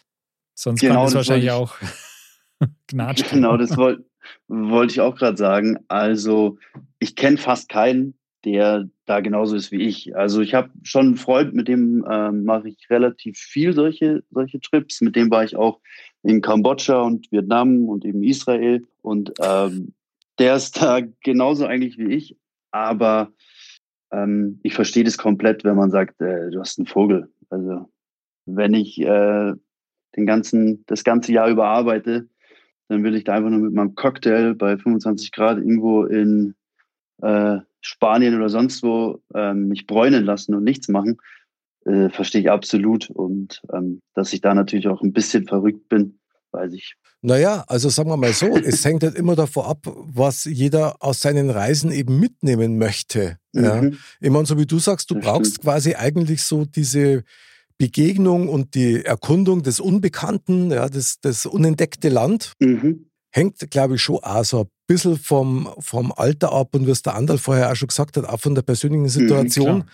Sonst genau, kann es wahrscheinlich ich, auch gnatschen. Genau, das wollte wollt ich auch gerade sagen. Also ich kenne fast keinen, der da genauso ist wie ich. Also ich habe schon einen Freund, mit dem ähm, mache ich relativ viel solche, solche Trips. Mit dem war ich auch in Kambodscha und Vietnam und eben Israel. Und ähm, der ist da genauso eigentlich wie ich. Aber ähm, ich verstehe das komplett, wenn man sagt, äh, du hast einen Vogel. Also wenn ich äh, den ganzen, das ganze Jahr über arbeite, dann will ich da einfach nur mit meinem Cocktail bei 25 Grad irgendwo in äh, Spanien oder sonst wo ähm, mich bräunen lassen und nichts machen, äh, verstehe ich absolut. Und ähm, dass ich da natürlich auch ein bisschen verrückt bin, weiß ich. Naja, also sagen wir mal so, es hängt halt immer davon ab, was jeder aus seinen Reisen eben mitnehmen möchte. Ja. Mhm. Ich meine, so wie du sagst, du das brauchst stimmt. quasi eigentlich so diese Begegnung und die Erkundung des Unbekannten, ja, das, das unentdeckte Land. Mhm. Hängt, glaube ich, schon auch so ein bisschen vom, vom Alter ab und was der Andal vorher auch schon gesagt hat, auch von der persönlichen mhm, Situation. Mhm,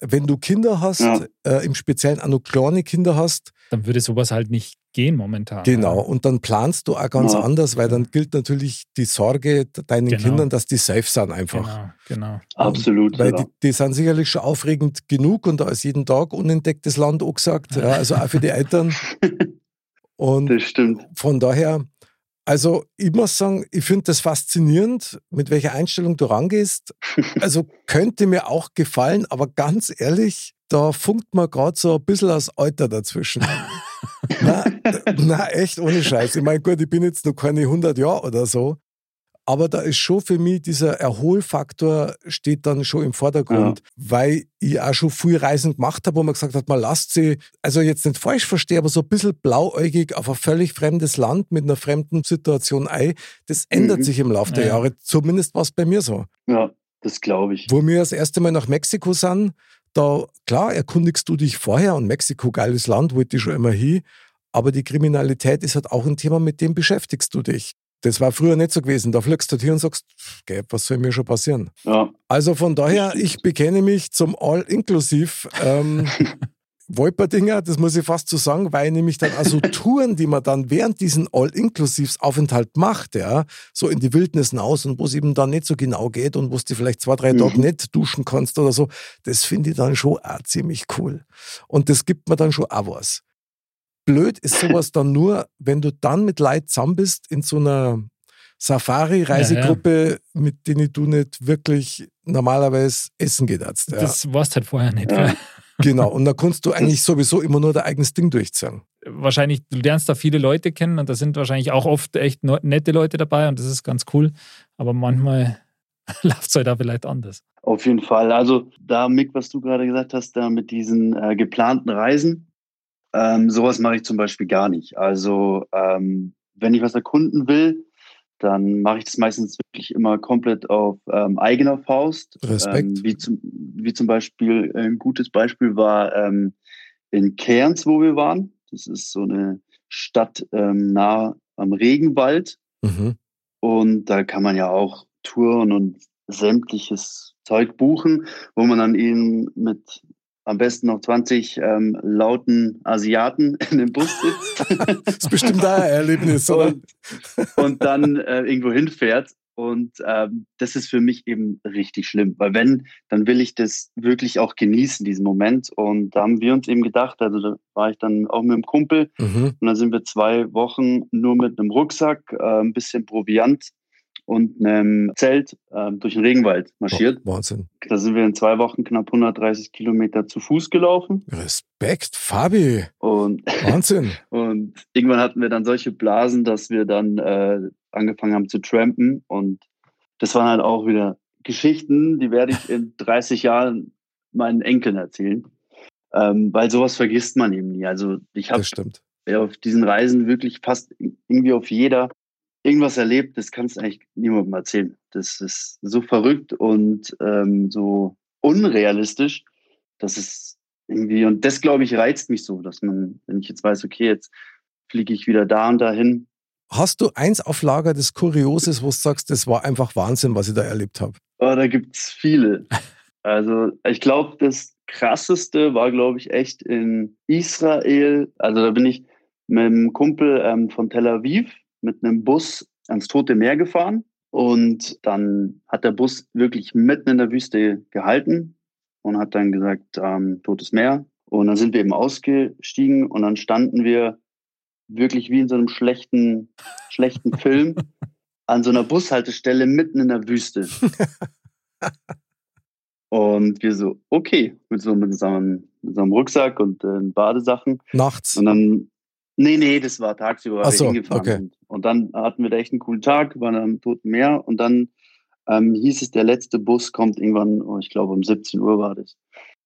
Wenn du Kinder hast, ja. äh, im Speziellen auch noch kleine Kinder hast, dann würde sowas halt nicht gehen momentan. Genau, und dann planst du auch ganz ja. anders, weil dann gilt natürlich die Sorge deinen genau. Kindern, dass die safe sind einfach. Genau, genau. Absolut. Weil die, die, sind sicherlich schon aufregend genug und da ist jeden Tag unentdecktes Land auch gesagt, ja, also auch für die Eltern. Und das stimmt. Von daher, also ich muss sagen, ich finde das faszinierend, mit welcher Einstellung du rangehst. Also könnte mir auch gefallen, aber ganz ehrlich, da funkt man gerade so ein bisschen das Alter dazwischen. na, na, echt ohne Scheiß. Ich meine, gut, ich bin jetzt noch keine 100 Jahre oder so, aber da ist schon für mich dieser Erholfaktor steht dann schon im Vordergrund, ja. weil ich auch schon viel Reisen gemacht habe, wo man gesagt hat, man lasst sie, also jetzt nicht falsch verstehen, aber so ein bisschen blauäugig auf ein völlig fremdes Land mit einer fremden Situation ein. Das ändert mhm. sich im Laufe der ja. Jahre. Zumindest war es bei mir so. Ja, das glaube ich. Wo wir das erste Mal nach Mexiko sind, da, klar, erkundigst du dich vorher und Mexiko, geiles Land, wollte ich schon immer hin. Aber die Kriminalität ist halt auch ein Thema, mit dem beschäftigst du dich. Das war früher nicht so gewesen. Da fliegst du hier und sagst, okay, was soll mir schon passieren? Ja. Also von daher, ich bekenne mich zum All-Inklusiv. Ähm, Wolperdinger, das muss ich fast so sagen, weil nämlich dann also Touren, die man dann während diesen All-Inklusivs-Aufenthalt macht, ja, so in die Wildnis hinaus und wo es eben dann nicht so genau geht und wo du vielleicht zwei, drei mhm. Tage nicht duschen kannst oder so, das finde ich dann schon auch ziemlich cool. Und das gibt mir dann schon auch was. Blöd ist sowas dann nur, wenn du dann mit Leid zusammen bist in so einer Safari-Reisegruppe, ja, ja. mit denen du nicht wirklich normalerweise essen geht. Ja. Das warst halt vorher nicht. Genau, und da kannst du eigentlich sowieso immer nur dein eigenes Ding durchziehen. Wahrscheinlich, du lernst da viele Leute kennen und da sind wahrscheinlich auch oft echt nette Leute dabei und das ist ganz cool. Aber manchmal läuft es halt auch vielleicht anders. Auf jeden Fall. Also da, Mick, was du gerade gesagt hast, da mit diesen äh, geplanten Reisen, ähm, sowas mache ich zum Beispiel gar nicht. Also ähm, wenn ich was erkunden will, dann mache ich das meistens wirklich immer komplett auf ähm, eigener Faust. Respekt. Ähm, wie, zum, wie zum Beispiel, ein gutes Beispiel war ähm, in Cairns, wo wir waren. Das ist so eine Stadt ähm, nah am Regenwald. Mhm. Und da kann man ja auch Touren und sämtliches Zeug buchen, wo man dann eben mit am besten noch 20 ähm, lauten Asiaten in dem Bus sitzt. das ist bestimmt da ein Erlebnis, oder? Und, und dann äh, irgendwo hinfährt. Und ähm, das ist für mich eben richtig schlimm, weil wenn, dann will ich das wirklich auch genießen, diesen Moment. Und da haben wir uns eben gedacht, also da war ich dann auch mit einem Kumpel mhm. und dann sind wir zwei Wochen nur mit einem Rucksack, äh, ein bisschen Proviant und einem Zelt ähm, durch den Regenwald marschiert. Oh, Wahnsinn. Da sind wir in zwei Wochen knapp 130 Kilometer zu Fuß gelaufen. Respekt, Fabi. Und, Wahnsinn. und irgendwann hatten wir dann solche Blasen, dass wir dann äh, angefangen haben zu trampen. Und das waren halt auch wieder Geschichten, die werde ich in 30 Jahren meinen Enkeln erzählen. Ähm, weil sowas vergisst man eben nie. Also ich habe auf diesen Reisen wirklich fast irgendwie auf jeder irgendwas erlebt, das kannst du eigentlich niemandem erzählen. Das ist so verrückt und ähm, so unrealistisch, dass es irgendwie, und das glaube ich reizt mich so, dass man, wenn ich jetzt weiß, okay, jetzt fliege ich wieder da und dahin. Hast du eins auf Lager des Kurioses, wo du sagst, das war einfach Wahnsinn, was ich da erlebt habe? Oh, da gibt's viele. Also ich glaube, das krasseste war, glaube ich, echt in Israel. Also da bin ich mit einem Kumpel ähm, von Tel Aviv mit einem Bus ans Tote Meer gefahren. Und dann hat der Bus wirklich mitten in der Wüste gehalten und hat dann gesagt, ähm, Totes Meer. Und dann sind wir eben ausgestiegen und dann standen wir wirklich wie in so einem schlechten, schlechten Film an so einer Bushaltestelle mitten in der Wüste. Und wir so, okay, mit so, mit so, einem, mit so einem Rucksack und äh, Badesachen. Nachts. Und dann, nee, nee, das war tagsüber, weil so, wir hingefahren okay. sind. Und dann hatten wir da echt einen coolen Tag, waren am Toten Meer und dann ähm, hieß es, der letzte Bus kommt irgendwann, oh, ich glaube um 17 Uhr war das.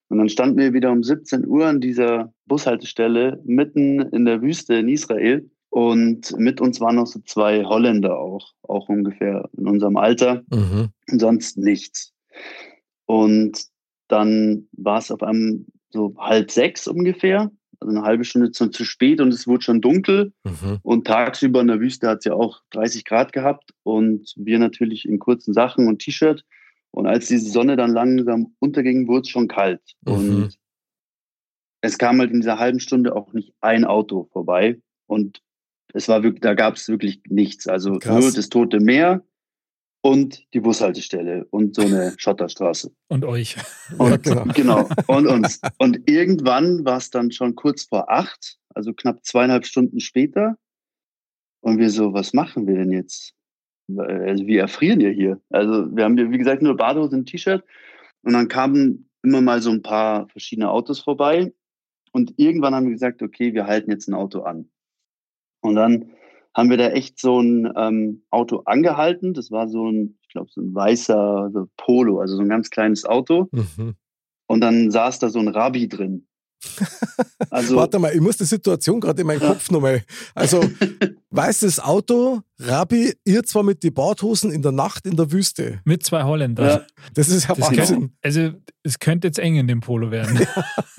Und dann standen wir wieder um 17 Uhr an dieser Bushaltestelle mitten in der Wüste in Israel. Und mit uns waren noch so zwei Holländer auch, auch ungefähr in unserem Alter Mhm. und sonst nichts. Und dann war es auf einmal so halb sechs ungefähr, eine halbe Stunde zu, zu spät und es wurde schon dunkel. Mhm. Und tagsüber in der Wüste hat es ja auch 30 Grad gehabt und wir natürlich in kurzen Sachen und T-Shirt. Und als diese Sonne dann langsam unterging, wurde es schon kalt. Mhm. Und es kam halt in dieser halben Stunde auch nicht ein Auto vorbei. Und es war wirklich, da gab es wirklich nichts. Also Krass. nur das Tote Meer und die Bushaltestelle und so eine Schotterstraße. Und euch. Und, Ja, genau. genau. Und uns. Und irgendwann war es dann schon kurz vor acht, also knapp zweieinhalb Stunden später. Und wir so, was machen wir denn jetzt? Also wir erfrieren ja hier. Also wir haben ja, wie gesagt, nur Badehose und T-Shirt. Und dann kamen immer mal so ein paar verschiedene Autos vorbei. Und irgendwann haben wir gesagt, okay, wir halten jetzt ein Auto an. Und dann haben wir da echt so ein ähm, Auto angehalten. Das war so ein, ich glaube, so ein weißer so Polo, also so ein ganz kleines Auto. Mhm. Und dann saß da so ein Rabbi drin. Also, Warte mal, ich muss die Situation gerade in meinen Ja. Kopf nochmal. Also, weißes Auto, Rabbi, ihr zwar mit die Badhosen in der Nacht in der Wüste. Mit zwei Holländern. ja, Das ist ja Das Wahnsinn. könnte, also, es könnte jetzt eng in dem Polo werden.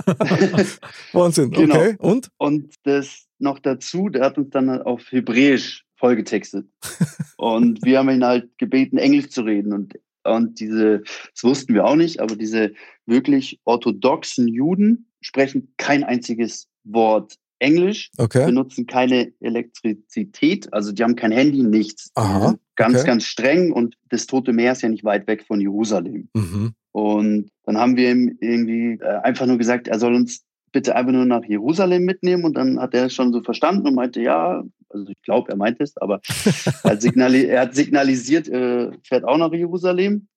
Wahnsinn. Genau. Okay. Und? und das noch dazu, der hat uns dann auf Hebräisch vollgetextet. und wir haben ihn halt gebeten, Englisch zu reden. Und, und diese, das wussten wir auch nicht, aber diese wirklich orthodoxen Juden sprechen kein einziges Wort Englisch, Okay. benutzen keine Elektrizität, also die haben kein Handy, nichts. Aha, ganz, okay. ganz streng und das Tote Meer ist ja nicht weit weg von Jerusalem. Mhm. Und dann haben wir ihm irgendwie äh, einfach nur gesagt, er soll uns bitte einfach nur nach Jerusalem mitnehmen. Und dann hat er es schon so verstanden und meinte, ja, also ich glaube, er meint es, aber er hat, signali er hat signalisiert, äh, fährt auch nach Jerusalem.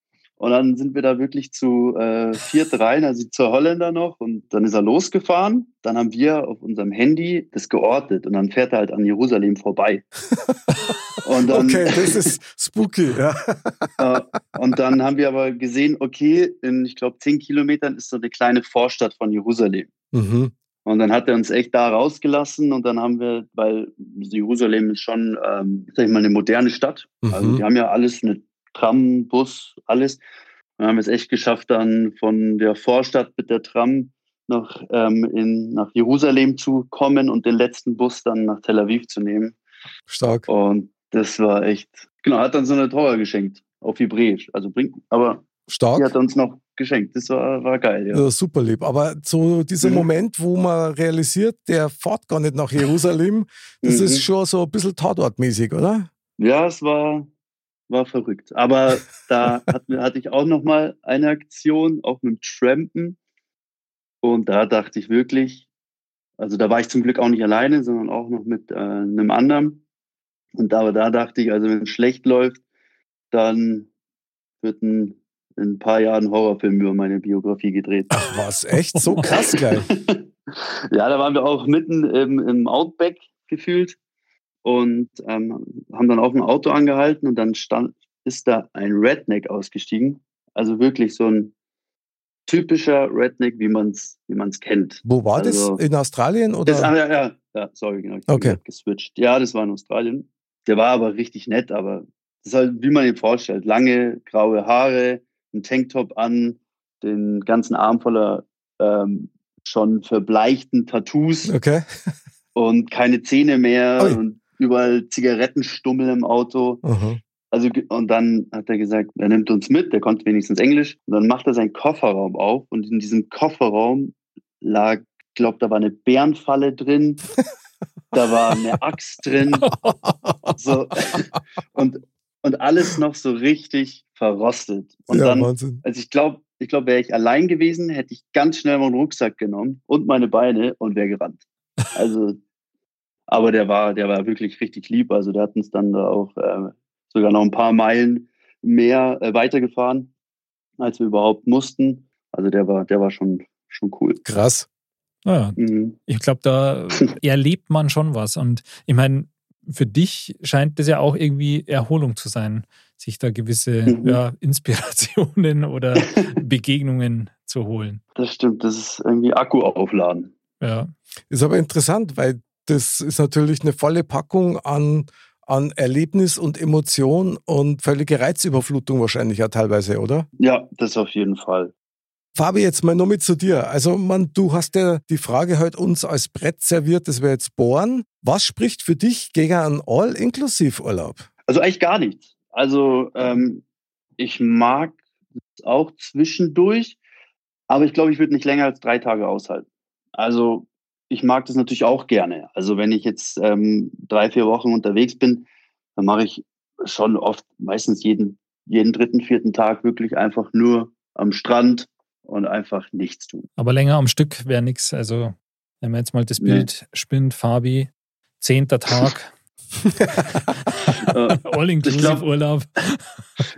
Und dann sind wir da wirklich zu äh, viert rein, also zur Holländer noch. Und dann ist er losgefahren. Dann haben wir auf unserem Handy das geortet. Und dann fährt er halt an Jerusalem vorbei. Und dann, Okay, das ist spooky. Ja. äh, und dann haben wir aber gesehen, okay, in, ich glaube, zehn Kilometern ist so eine kleine Vorstadt von Jerusalem. Mhm. Und dann hat er uns echt da rausgelassen und dann haben wir, weil Jerusalem ist schon, ähm, sag ich mal, eine moderne Stadt. Also Mhm. die haben ja alles, eine Tram, Bus, alles. Dann haben wir es echt geschafft, dann von der Vorstadt mit der Tram nach, ähm, in, nach Jerusalem zu kommen und den letzten Bus dann nach Tel Aviv zu nehmen. Stark. Und das war echt, genau, hat dann so eine Trauer geschenkt, auf Hebräisch. Also bringt, aber die Stark. hat er uns noch geschenkt. Das war, war geil, ja. Ja, super lieb. Aber so dieser Mhm. Moment, wo man realisiert, der fährt gar nicht nach Jerusalem, das Mhm. ist schon so ein bisschen Tatortmäßig, oder? Ja, es war, war verrückt. Aber da hatten, hatte ich auch noch mal eine Aktion, auch mit dem Trampen. Und da dachte ich wirklich, also da war ich zum Glück auch nicht alleine, sondern auch noch mit äh, einem anderen. Und da, da dachte ich, also wenn es schlecht läuft, dann wird ein, in ein paar Jahren Horrorfilm über meine Biografie gedreht. Ach was, echt? So krass gleich. ja, da waren wir auch mitten im, im Outback gefühlt und ähm, haben dann auch ein Auto angehalten und dann stand, ist da ein Redneck ausgestiegen. Also wirklich so ein typischer Redneck, wie man es wie man's kennt. Wo war Also- das? In Australien oder? Das, ah, ja, ja, ja, sorry, genau. Ich Okay. geswitcht. Ja, das war in Australien. Der war aber richtig nett, aber das ist halt, wie man ihn vorstellt. Lange, graue Haare, ein Tanktop an, den ganzen Arm voller ähm, schon verbleichten Tattoos okay. und keine Zähne mehr Ui. und überall Zigarettenstummel im Auto. Aha. Also, und dann hat er gesagt, er nimmt uns mit, der konnte wenigstens Englisch. Und dann macht er seinen Kofferraum auf und in diesem Kofferraum lag, ich glaube, da war eine Bärenfalle drin, da war eine Axt drin, so, und, und alles noch so richtig verrostet. Und ja, dann, Wahnsinn. also ich glaube, ich glaube, wäre ich allein gewesen, hätte ich ganz schnell meinen Rucksack genommen und meine Beine und wäre gerannt. Also, aber der war, der war wirklich richtig lieb. Also der hat uns dann da auch äh, sogar noch ein paar Meilen mehr äh, weitergefahren, als wir überhaupt mussten. Also der war, der war schon, schon cool. Krass. Ja, Mhm. ich glaube, da erlebt man schon was. Und ich meine, für dich scheint das ja auch irgendwie Erholung zu sein, sich da gewisse Mhm. ja, Inspirationen oder Begegnungen zu holen. Das stimmt, das ist irgendwie Akku aufladen. Ja, Ist aber interessant, weil das ist natürlich eine volle Packung an, an Erlebnis und Emotion und völlige Reizüberflutung wahrscheinlich ja teilweise, oder? Ja, das auf jeden Fall. Fabi, jetzt mal nur mit zu dir. Also, man, du hast ja die Frage heute uns als Brett serviert, das wäre jetzt Bohren. Was spricht für dich gegen einen All-Inklusiv-Urlaub? Also eigentlich gar nichts. Also ähm, ich mag es auch zwischendurch, aber ich glaube, ich würde nicht länger als drei Tage aushalten. Also ich mag das natürlich auch gerne. Also wenn ich jetzt ähm, drei, vier Wochen unterwegs bin, dann mache ich schon oft, meistens jeden, jeden dritten, vierten Tag wirklich einfach nur am Strand und einfach nichts tun. aber länger am Stück wäre nichts. Also, wenn man jetzt mal das Nee. Bild spinnt, Fabi, zehnter Tag, Äh, All-Inclusive-Urlaub.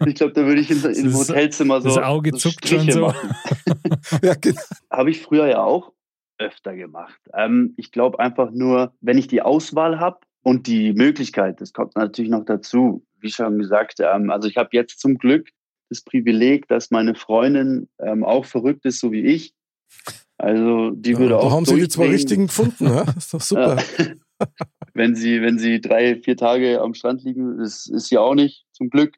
ich glaube, da würde ich in, im Hotelzimmer so, das Auge so zuckt schon Striche so. machen. ja, genau. habe ich früher ja auch öfter gemacht. Ähm, ich glaube einfach nur, wenn ich die Auswahl habe und die Möglichkeit, das kommt natürlich noch dazu, wie schon gesagt, ähm, also ich habe jetzt zum Glück das Privileg, dass meine Freundin ähm, auch verrückt ist, so wie ich. Also die würde da auch haben sie die zwei richtigen gefunden. Ja? Das ist doch super. Ja. wenn sie wenn sie drei vier Tage am Strand liegen, das ist sie auch nicht zum Glück.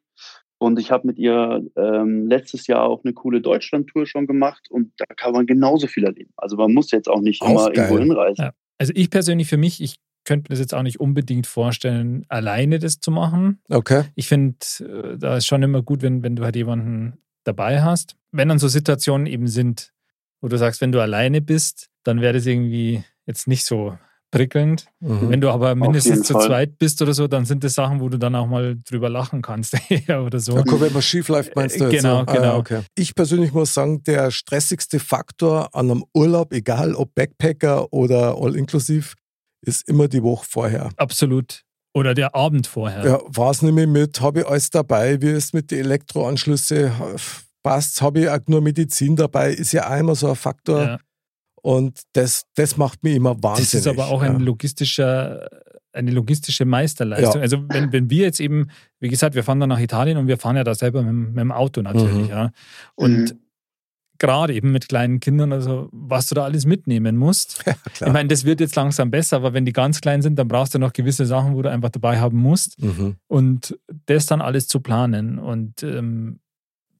Und ich habe mit ihr ähm, letztes Jahr auch eine coole Deutschland-Tour schon gemacht und da kann man genauso viel erleben. Also man muss jetzt auch nicht Auch immer geil. irgendwo hinreisen. Ja. Also ich persönlich für mich, ich könnte mir das jetzt auch nicht unbedingt vorstellen, alleine das zu machen. Okay. Ich finde, äh, da ist schon immer gut, wenn, wenn du halt jemanden dabei hast. Wenn dann so Situationen eben sind, wo du sagst, wenn du alleine bist, dann wäre das irgendwie jetzt nicht so prickelnd. Mhm. Wenn du aber mindestens zu Fall. zweit bist oder so, dann sind das Sachen, wo du dann auch mal drüber lachen kannst oder so. Ja, wenn was schief läuft, meinst du jetzt? genau, so? Ah, genau. Ja, okay. Ich persönlich muss sagen, der stressigste Faktor an einem Urlaub, egal ob Backpacker oder All-Inklusiv, ist immer die Woche vorher. Absolut. Oder der Abend vorher. Ja, war es nämlich mit, habe ich alles dabei, wie ist mit den Elektroanschlüsse, passt, habe ich auch nur Medizin dabei, ist ja immer so ein Faktor. Ja. Und das, das macht mich immer wahnsinnig. Das ist aber auch ein ja. logistischer, eine logistische Meisterleistung. Ja. Also wenn, wenn wir jetzt eben, wie gesagt, wir fahren dann nach Italien und wir fahren ja da selber mit, dem- mit dem Auto natürlich, Mhm. ja. Und Mhm. gerade eben mit kleinen Kindern, also was du da alles mitnehmen musst. Ich meine, das wird jetzt langsam besser, aber wenn die ganz klein sind, dann brauchst du noch gewisse Sachen, wo du einfach dabei haben musst. mhm. Und das dann alles zu planen und ähm,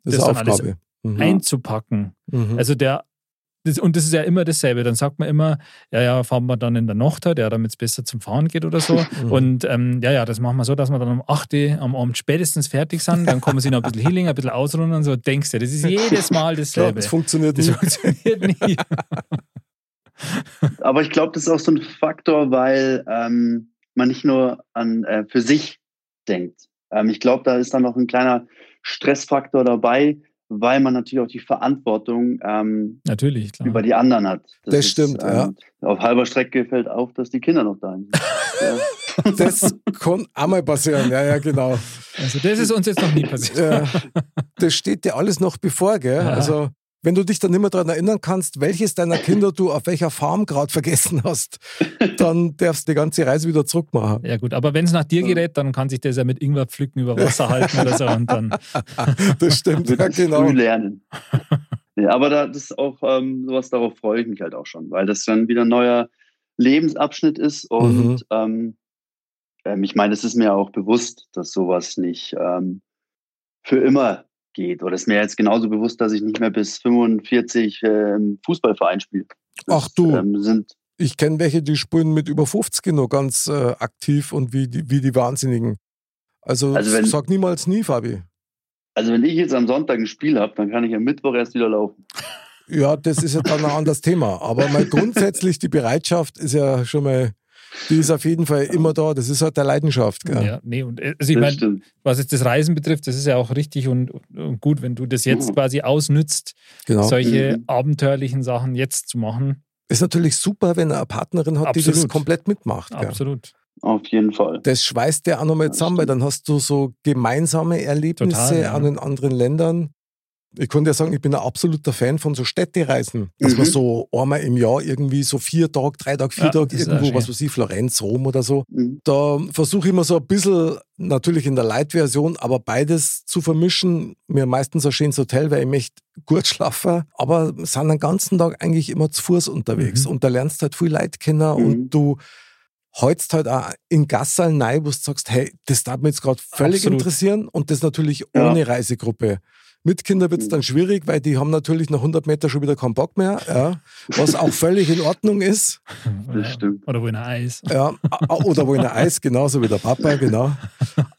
Das das dann alles. Mhm. einzupacken. Mhm. Also der, das, und das ist ja immer dasselbe. Dann sagt man immer, ja, ja, fahren wir dann in der Nacht, halt, ja, damit es besser zum Fahren geht oder so. Mhm. Und ähm, ja, ja, das machen wir so, dass wir dann um 8 Uhr am Abend spätestens fertig sind. Dann kommen sie noch ein bisschen Healing, ein bisschen ausruhen und so. Denkst du, das ist jedes Mal dasselbe. das funktioniert Das nicht. funktioniert nie. Aber ich glaube, das ist auch so ein Faktor, weil ähm, man nicht nur an äh, für sich denkt. Ähm, ich glaube, da ist dann noch ein kleiner Stressfaktor dabei, weil man natürlich auch die Verantwortung ähm, Natürlich, klar. über die anderen hat. Das stimmt, ja. Auf halber Strecke fällt auf, dass die Kinder noch da sind. ja. Das kann auch mal passieren, ja, ja, genau. Also das ist uns jetzt noch nie passiert. Ja, das steht dir alles noch bevor, gell? Ja. Also wenn du dich dann nicht mehr daran erinnern kannst, welches deiner Kinder du auf welcher Farm gerade vergessen hast, dann darfst du die ganze Reise wieder zurückmachen. Ja gut, aber wenn es nach dir gerät, dann kann sich das ja mit Ingwer pflücken über Wasser halten oder so und dann Das stimmt, ja, genau. früh lernen. ja, aber da, das ist auch ähm, sowas, darauf freue ich mich halt auch schon, weil das dann wieder ein neuer Lebensabschnitt ist und Mhm. ähm, ähm, ich meine, es ist mir auch bewusst, dass sowas nicht ähm, für immer geht. Oder ist mir jetzt genauso bewusst, dass ich nicht mehr bis 45 äh, im Fußballverein spiele. Ach du. Ähm, sind, Ich kenne welche, die spielen mit über 50 noch ganz äh, aktiv und wie die, wie die Wahnsinnigen. Also, Also wenn- sag niemals nie, Fabi. also wenn ich jetzt am Sonntag ein Spiel habe, dann kann ich am Mittwoch erst wieder laufen. Ja, das ist ja dann ein anderes Thema. Aber mal grundsätzlich die Bereitschaft ist ja schon mal, die ist auf jeden Fall immer da. Das ist halt der Leidenschaft. ja, Gell? nee und äh, also ich meine, was jetzt das Reisen betrifft, das ist ja auch richtig und, und gut, wenn du das jetzt Mhm. quasi ausnützt, Genau. solche Mhm. abenteuerlichen Sachen jetzt zu machen. Ist natürlich super, wenn er eine Partnerin hat, die das Absolut. komplett mitmacht. Gell? Absolut. Auf jeden Fall. Das schweißt ja auch nochmal Ja, zusammen, weil dann hast du so gemeinsame Erlebnisse Total, ja. an den anderen Ländern. Ich konnte ja sagen, ich bin ein absoluter Fan von so Städtereisen. Dass Mhm. man so einmal im Jahr irgendwie so vier Tage, drei Tage, vier Ja, Tage irgendwo, was weiß ich, Florenz, Rom oder so. Mhm. Da versuche ich immer so ein bisschen, natürlich in der Light-Version, aber beides zu vermischen. Mir meistens ein schönes Hotel, weil ich möchte gut schlafen, aber sind den ganzen Tag eigentlich immer zu Fuß unterwegs. Mhm. Und da lernst du halt viel Leute kennen Mhm. und du holst halt auch in Gassaln rein, wo du sagst, hey, das darf mich jetzt gerade völlig Absolut. interessieren und das natürlich Ja. ohne Reisegruppe. Mit Kindern wird es Mhm. dann schwierig, weil die haben natürlich nach 100 Meter schon wieder keinen Bock mehr, ja, was auch völlig in Ordnung ist. Das stimmt. Oder wo in ein Eis. Ja, oder wo in der Eis, genauso wie der Papa, genau.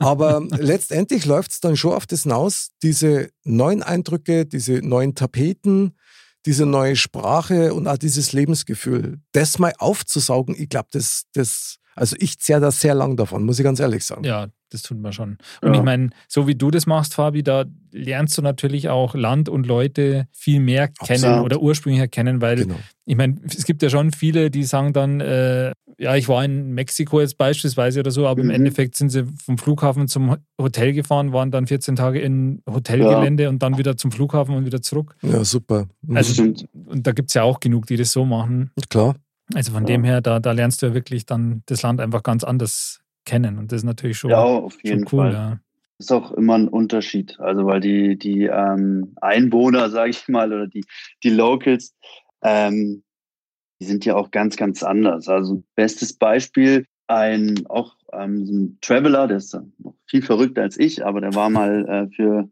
Aber letztendlich läuft es dann schon auf das hinaus, diese neuen Eindrücke, diese neuen Tapeten, diese neue Sprache und auch dieses Lebensgefühl, das mal aufzusaugen, ich glaube, das, das, also ich zehre da sehr lang davon, muss ich ganz ehrlich sagen. Ja, das tut man schon. Und Ja. ich meine, so wie du das machst, Fabi, da lernst du natürlich auch Land und Leute viel mehr kennen Absolut. oder ursprünglich kennen, weil Genau. ich meine, es gibt ja schon viele, die sagen dann, äh, ja, ich war in Mexiko jetzt beispielsweise oder so, aber im Mhm. Endeffekt sind sie vom Flughafen zum Ho- Hotel gefahren, waren dann 14 Tage in Hotelgelände und dann wieder zum Flughafen und wieder zurück. Ja, super. Mhm. Also, und da gibt es ja auch genug, die das so machen. Klar. Also von Ja. dem her, da, da lernst du ja wirklich dann das Land einfach ganz anders kennen. Und das ist natürlich schon, Ja, auf jeden schon cool. Fall. Ja. ist auch immer ein Unterschied. Also weil die, die ähm, Einwohner, sage ich mal, oder die, die Locals, ähm, die sind ja auch ganz, ganz anders. Also bestes Beispiel, ein auch ähm, so ein Traveler, der ist noch viel verrückter als ich, aber der war mal äh, für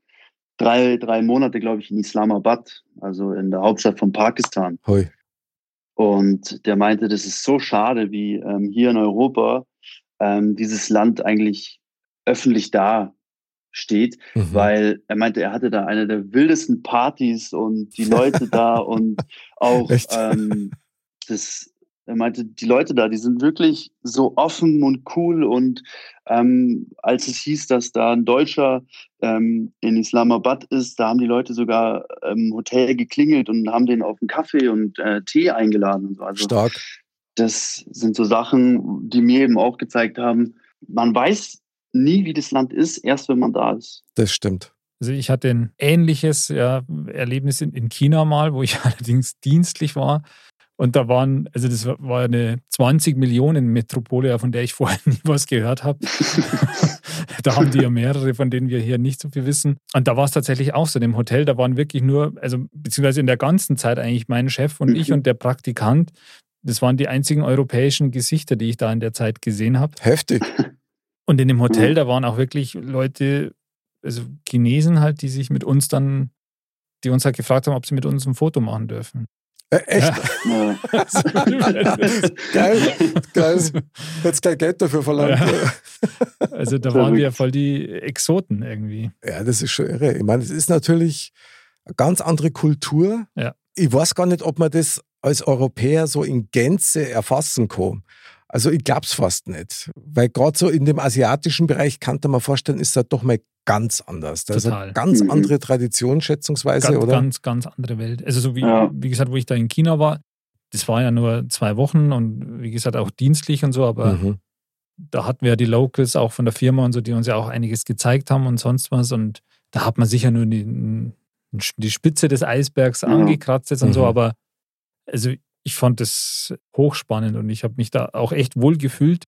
drei, drei Monate, glaube ich, in Islamabad, also in der Hauptstadt von Pakistan. Hoi. Und der meinte, das ist so schade, wie ähm, hier in Europa ähm, dieses Land eigentlich öffentlich da steht, Mhm. weil er meinte, er hatte da eine der wildesten Partys und die Leute da und auch ähm, das, er meinte, die Leute da, die sind wirklich so offen und cool und ähm, als es hieß, dass da ein Deutscher ähm, in Islamabad ist, da haben die Leute sogar im Hotel geklingelt und haben den auf einen Kaffee und äh, Tee eingeladen und so. Also Stark. Das sind so Sachen, die mir eben auch gezeigt haben, man weiß nie, wie das Land ist, erst wenn man da ist. Das stimmt. Also ich hatte ein ähnliches ja, Erlebnis in, in China mal, wo ich allerdings dienstlich war. Und da waren, also das war eine 20 Millionen Metropole, von der ich vorher nie was gehört habe. da haben die ja mehrere, von denen wir hier nicht so viel wissen. Und da war es tatsächlich auch so. In dem Hotel, da waren wirklich nur, also beziehungsweise in der ganzen Zeit eigentlich mein Chef und ich Mhm. und der Praktikant. Das waren die einzigen europäischen Gesichter, die ich da in der Zeit gesehen habe. Heftig. Und in dem Hotel, Mhm. da waren auch wirklich Leute, also Chinesen halt, die sich mit uns dann, die uns halt gefragt haben, ob sie mit uns ein Foto machen dürfen. Äh, echt? Ja. Geil, geil. Jetzt kein Geld dafür verlangt. Ja. Also da waren wir voll die Exoten irgendwie. Ja, das ist schon irre. Ich meine, es ist natürlich eine ganz andere Kultur. Ja. Ich weiß gar nicht, ob man das als Europäer so in Gänze erfassen kann. Also ich glaube es fast nicht. Weil gerade so in dem asiatischen Bereich kann man vorstellen, ist das doch mal ganz anders. Das ist Total. eine ganz Mhm. andere Tradition, schätzungsweise, Ganz, oder? ganz, ganz andere Welt. Also so wie, Ja. wie gesagt, wo ich da in China war, das war ja nur zwei Wochen und wie gesagt auch dienstlich und so, aber Mhm. da hatten wir ja die Locals auch von der Firma und so, die uns ja auch einiges gezeigt haben und sonst was. Und da hat man sicher nur die, die Spitze des Eisbergs mhm. angekratzt jetzt und mhm. so, aber also ich fand das hochspannend und ich habe mich da auch echt wohl gefühlt.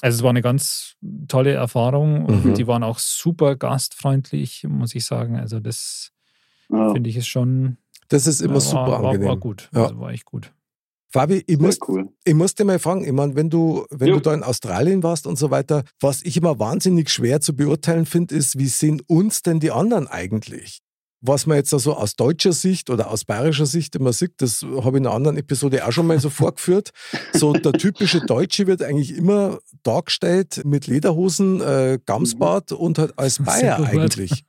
Also es war eine ganz tolle Erfahrung und mhm. die waren auch super gastfreundlich, muss ich sagen. Also das ja. finde ich ist schon. Das ist immer ja, super war, angenehm. War, war gut. Ja. Also war echt gut. Fabi, ich muss, cool. ich muss dir mal fragen, ich meine, wenn du, wenn du da in Australien warst und so weiter, was ich immer wahnsinnig schwer zu beurteilen finde, ist, wie sehen uns denn die anderen eigentlich? Was man jetzt also aus deutscher Sicht oder aus bayerischer Sicht immer sieht, das habe ich in einer anderen Episode auch schon mal so vorgeführt. So der typische Deutsche wird eigentlich immer dargestellt mit Lederhosen, äh, Gamsbart und halt als Bayer eigentlich.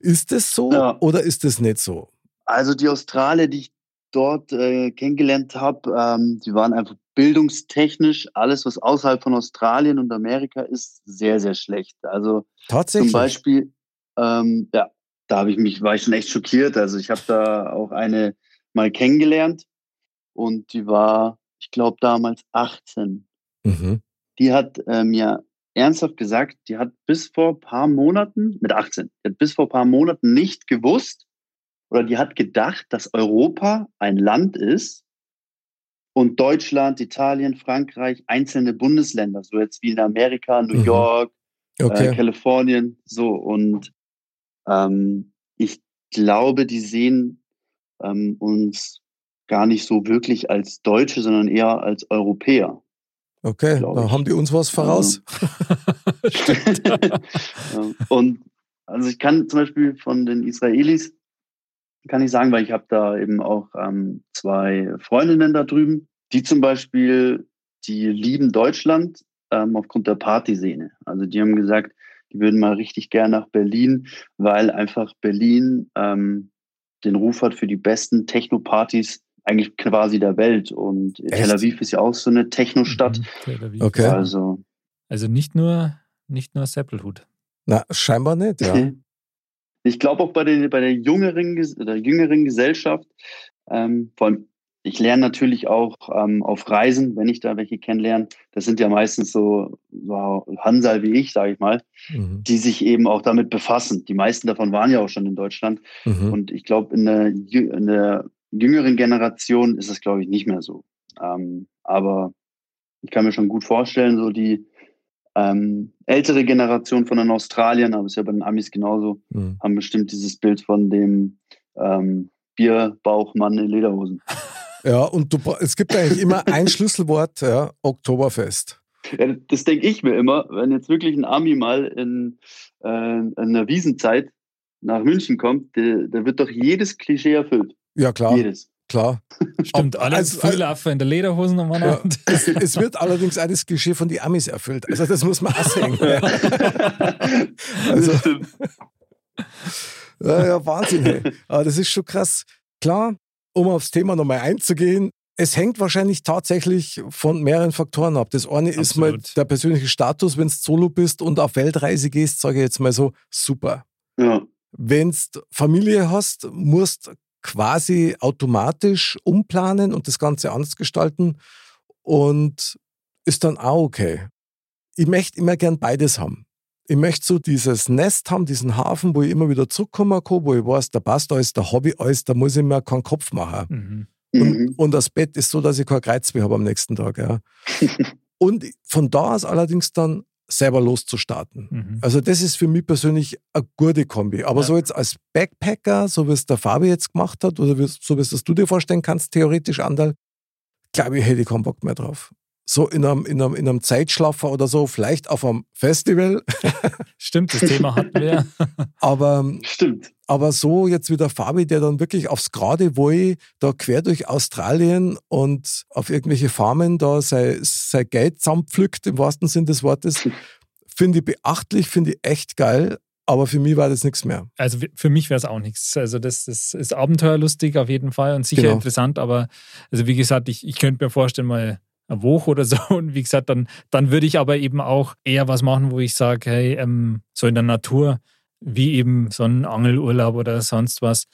Ist das so ja. oder ist das nicht so? Also die Australier, die ich dort äh, kennengelernt habe, ähm, die waren einfach bildungstechnisch, alles, was außerhalb von Australien und Amerika ist, sehr, sehr schlecht. Also Tatsächlich? zum Beispiel, ähm, ja, da habe ich mich, war ich schon echt schockiert. Also ich habe da auch eine mal kennengelernt und die war, ich glaube, damals 18. Mhm. Die hat äh, mir ernsthaft gesagt, die hat bis vor ein paar Monaten, mit 18, die hat bis vor ein paar Monaten nicht gewusst, oder die hat gedacht, dass Europa ein Land ist und Deutschland, Italien, Frankreich einzelne Bundesländer, so jetzt wie in Amerika, New mhm. York, okay. äh, Kalifornien, so. Und ähm, ich glaube, die sehen ähm, uns gar nicht so wirklich als Deutsche, sondern eher als Europäer. Okay, da haben die uns was voraus. und also ich kann zum Beispiel von den Israelis kann ich sagen, weil ich habe da eben auch ähm, zwei Freundinnen da drüben, die zum Beispiel, die lieben Deutschland ähm, aufgrund der Partyszene. Also die haben gesagt, die würden mal richtig gern nach Berlin, weil einfach Berlin ähm, den Ruf hat für die besten Techno-Partys eigentlich quasi der Welt. Und Echt? Tel Aviv ist ja auch so eine Techno-Stadt. Mhm, okay. Also, also nicht nur, nicht nur Seppelhut. Na, scheinbar nicht, ja. Ich glaube auch bei der, bei der jüngeren, der jüngeren Gesellschaft, ähm, vor allem, ich lerne natürlich auch ähm, auf Reisen, wenn ich da welche kennenlerne. Das sind ja meistens so, so Hansal wie ich, sage ich mal, mhm. die sich eben auch damit befassen. Die meisten davon waren ja auch schon in Deutschland. Mhm. Und ich glaube, in der, in der jüngeren Generation ist es, glaube ich, nicht mehr so. Ähm, aber ich kann mir schon gut vorstellen, so die, ähm, ältere Generation von den Australiern, aber es ist ja bei den Amis genauso, mhm. haben bestimmt dieses Bild von dem ähm, Bierbauchmann in Lederhosen. Ja, und du, es gibt eigentlich immer ein Schlüsselwort, ja, Oktoberfest. Ja, das denke ich mir immer, wenn jetzt wirklich ein Ami mal in, äh, in einer Wiesenzeit nach München kommt, der, der wird doch jedes Klischee erfüllt. Ja, klar. Jedes klar. Stimmt, alle also, Fühlaffe in der Lederhosen am ja, es, es, wird allerdings auch das Klischee von den Amis erfüllt. Also das muss man auch sehen. also, ja, ja, Wahnsinn. Hey. Aber das ist schon krass. Klar, um aufs Thema nochmal einzugehen, es hängt wahrscheinlich tatsächlich von mehreren Faktoren ab. Das eine Absolut. ist mal der persönliche Status, wenn du Solo bist und auf Weltreise gehst, sage ich jetzt mal so, super. Ja. Wenn du Familie hast, musst quasi automatisch umplanen und das Ganze anders gestalten und ist dann auch okay. Ich möchte immer gern beides haben. Ich möchte so dieses Nest haben, diesen Hafen, wo ich immer wieder zurückkommen kann, wo ich weiß, da passt alles, da habe ich alles, da muss ich mir keinen Kopf machen. Mhm. Und, mhm. und, das Bett ist so, dass ich kein Kreuzweh habe am nächsten Tag. Ja. und von da aus allerdings dann selber loszustarten. Mhm. Also das ist für mich persönlich eine gute Kombi. Aber ja. so jetzt als Backpacker, so wie es der Fabi jetzt gemacht hat, oder so wie es das du dir vorstellen kannst, theoretisch, Andal, glaube ich, hätte ich keinen Bock mehr drauf. So in einem, in, einem, in einem Zeitschlaffer oder so, vielleicht auf einem Festival. Stimmt, das Thema hatten wir. aber, Stimmt. aber so jetzt wie der Fabi, der dann wirklich aufs Gerade wohl da quer durch Australien und auf irgendwelche Farmen da sein, sein Geld zusammenpflückt, im wahrsten Sinn des Wortes, finde ich beachtlich, finde ich echt geil. Aber für mich war das nichts mehr. Also für mich wäre es auch nichts. Also das, das, ist abenteuerlustig auf jeden Fall und sicher genau. interessant. Aber also wie gesagt, ich, ich könnte mir vorstellen, mal eine Woche oder so. Und wie gesagt, dann, dann würde ich aber eben auch eher was machen, wo ich sage, hey, ähm, so in der Natur, wie eben so ein Angelurlaub oder sonst was.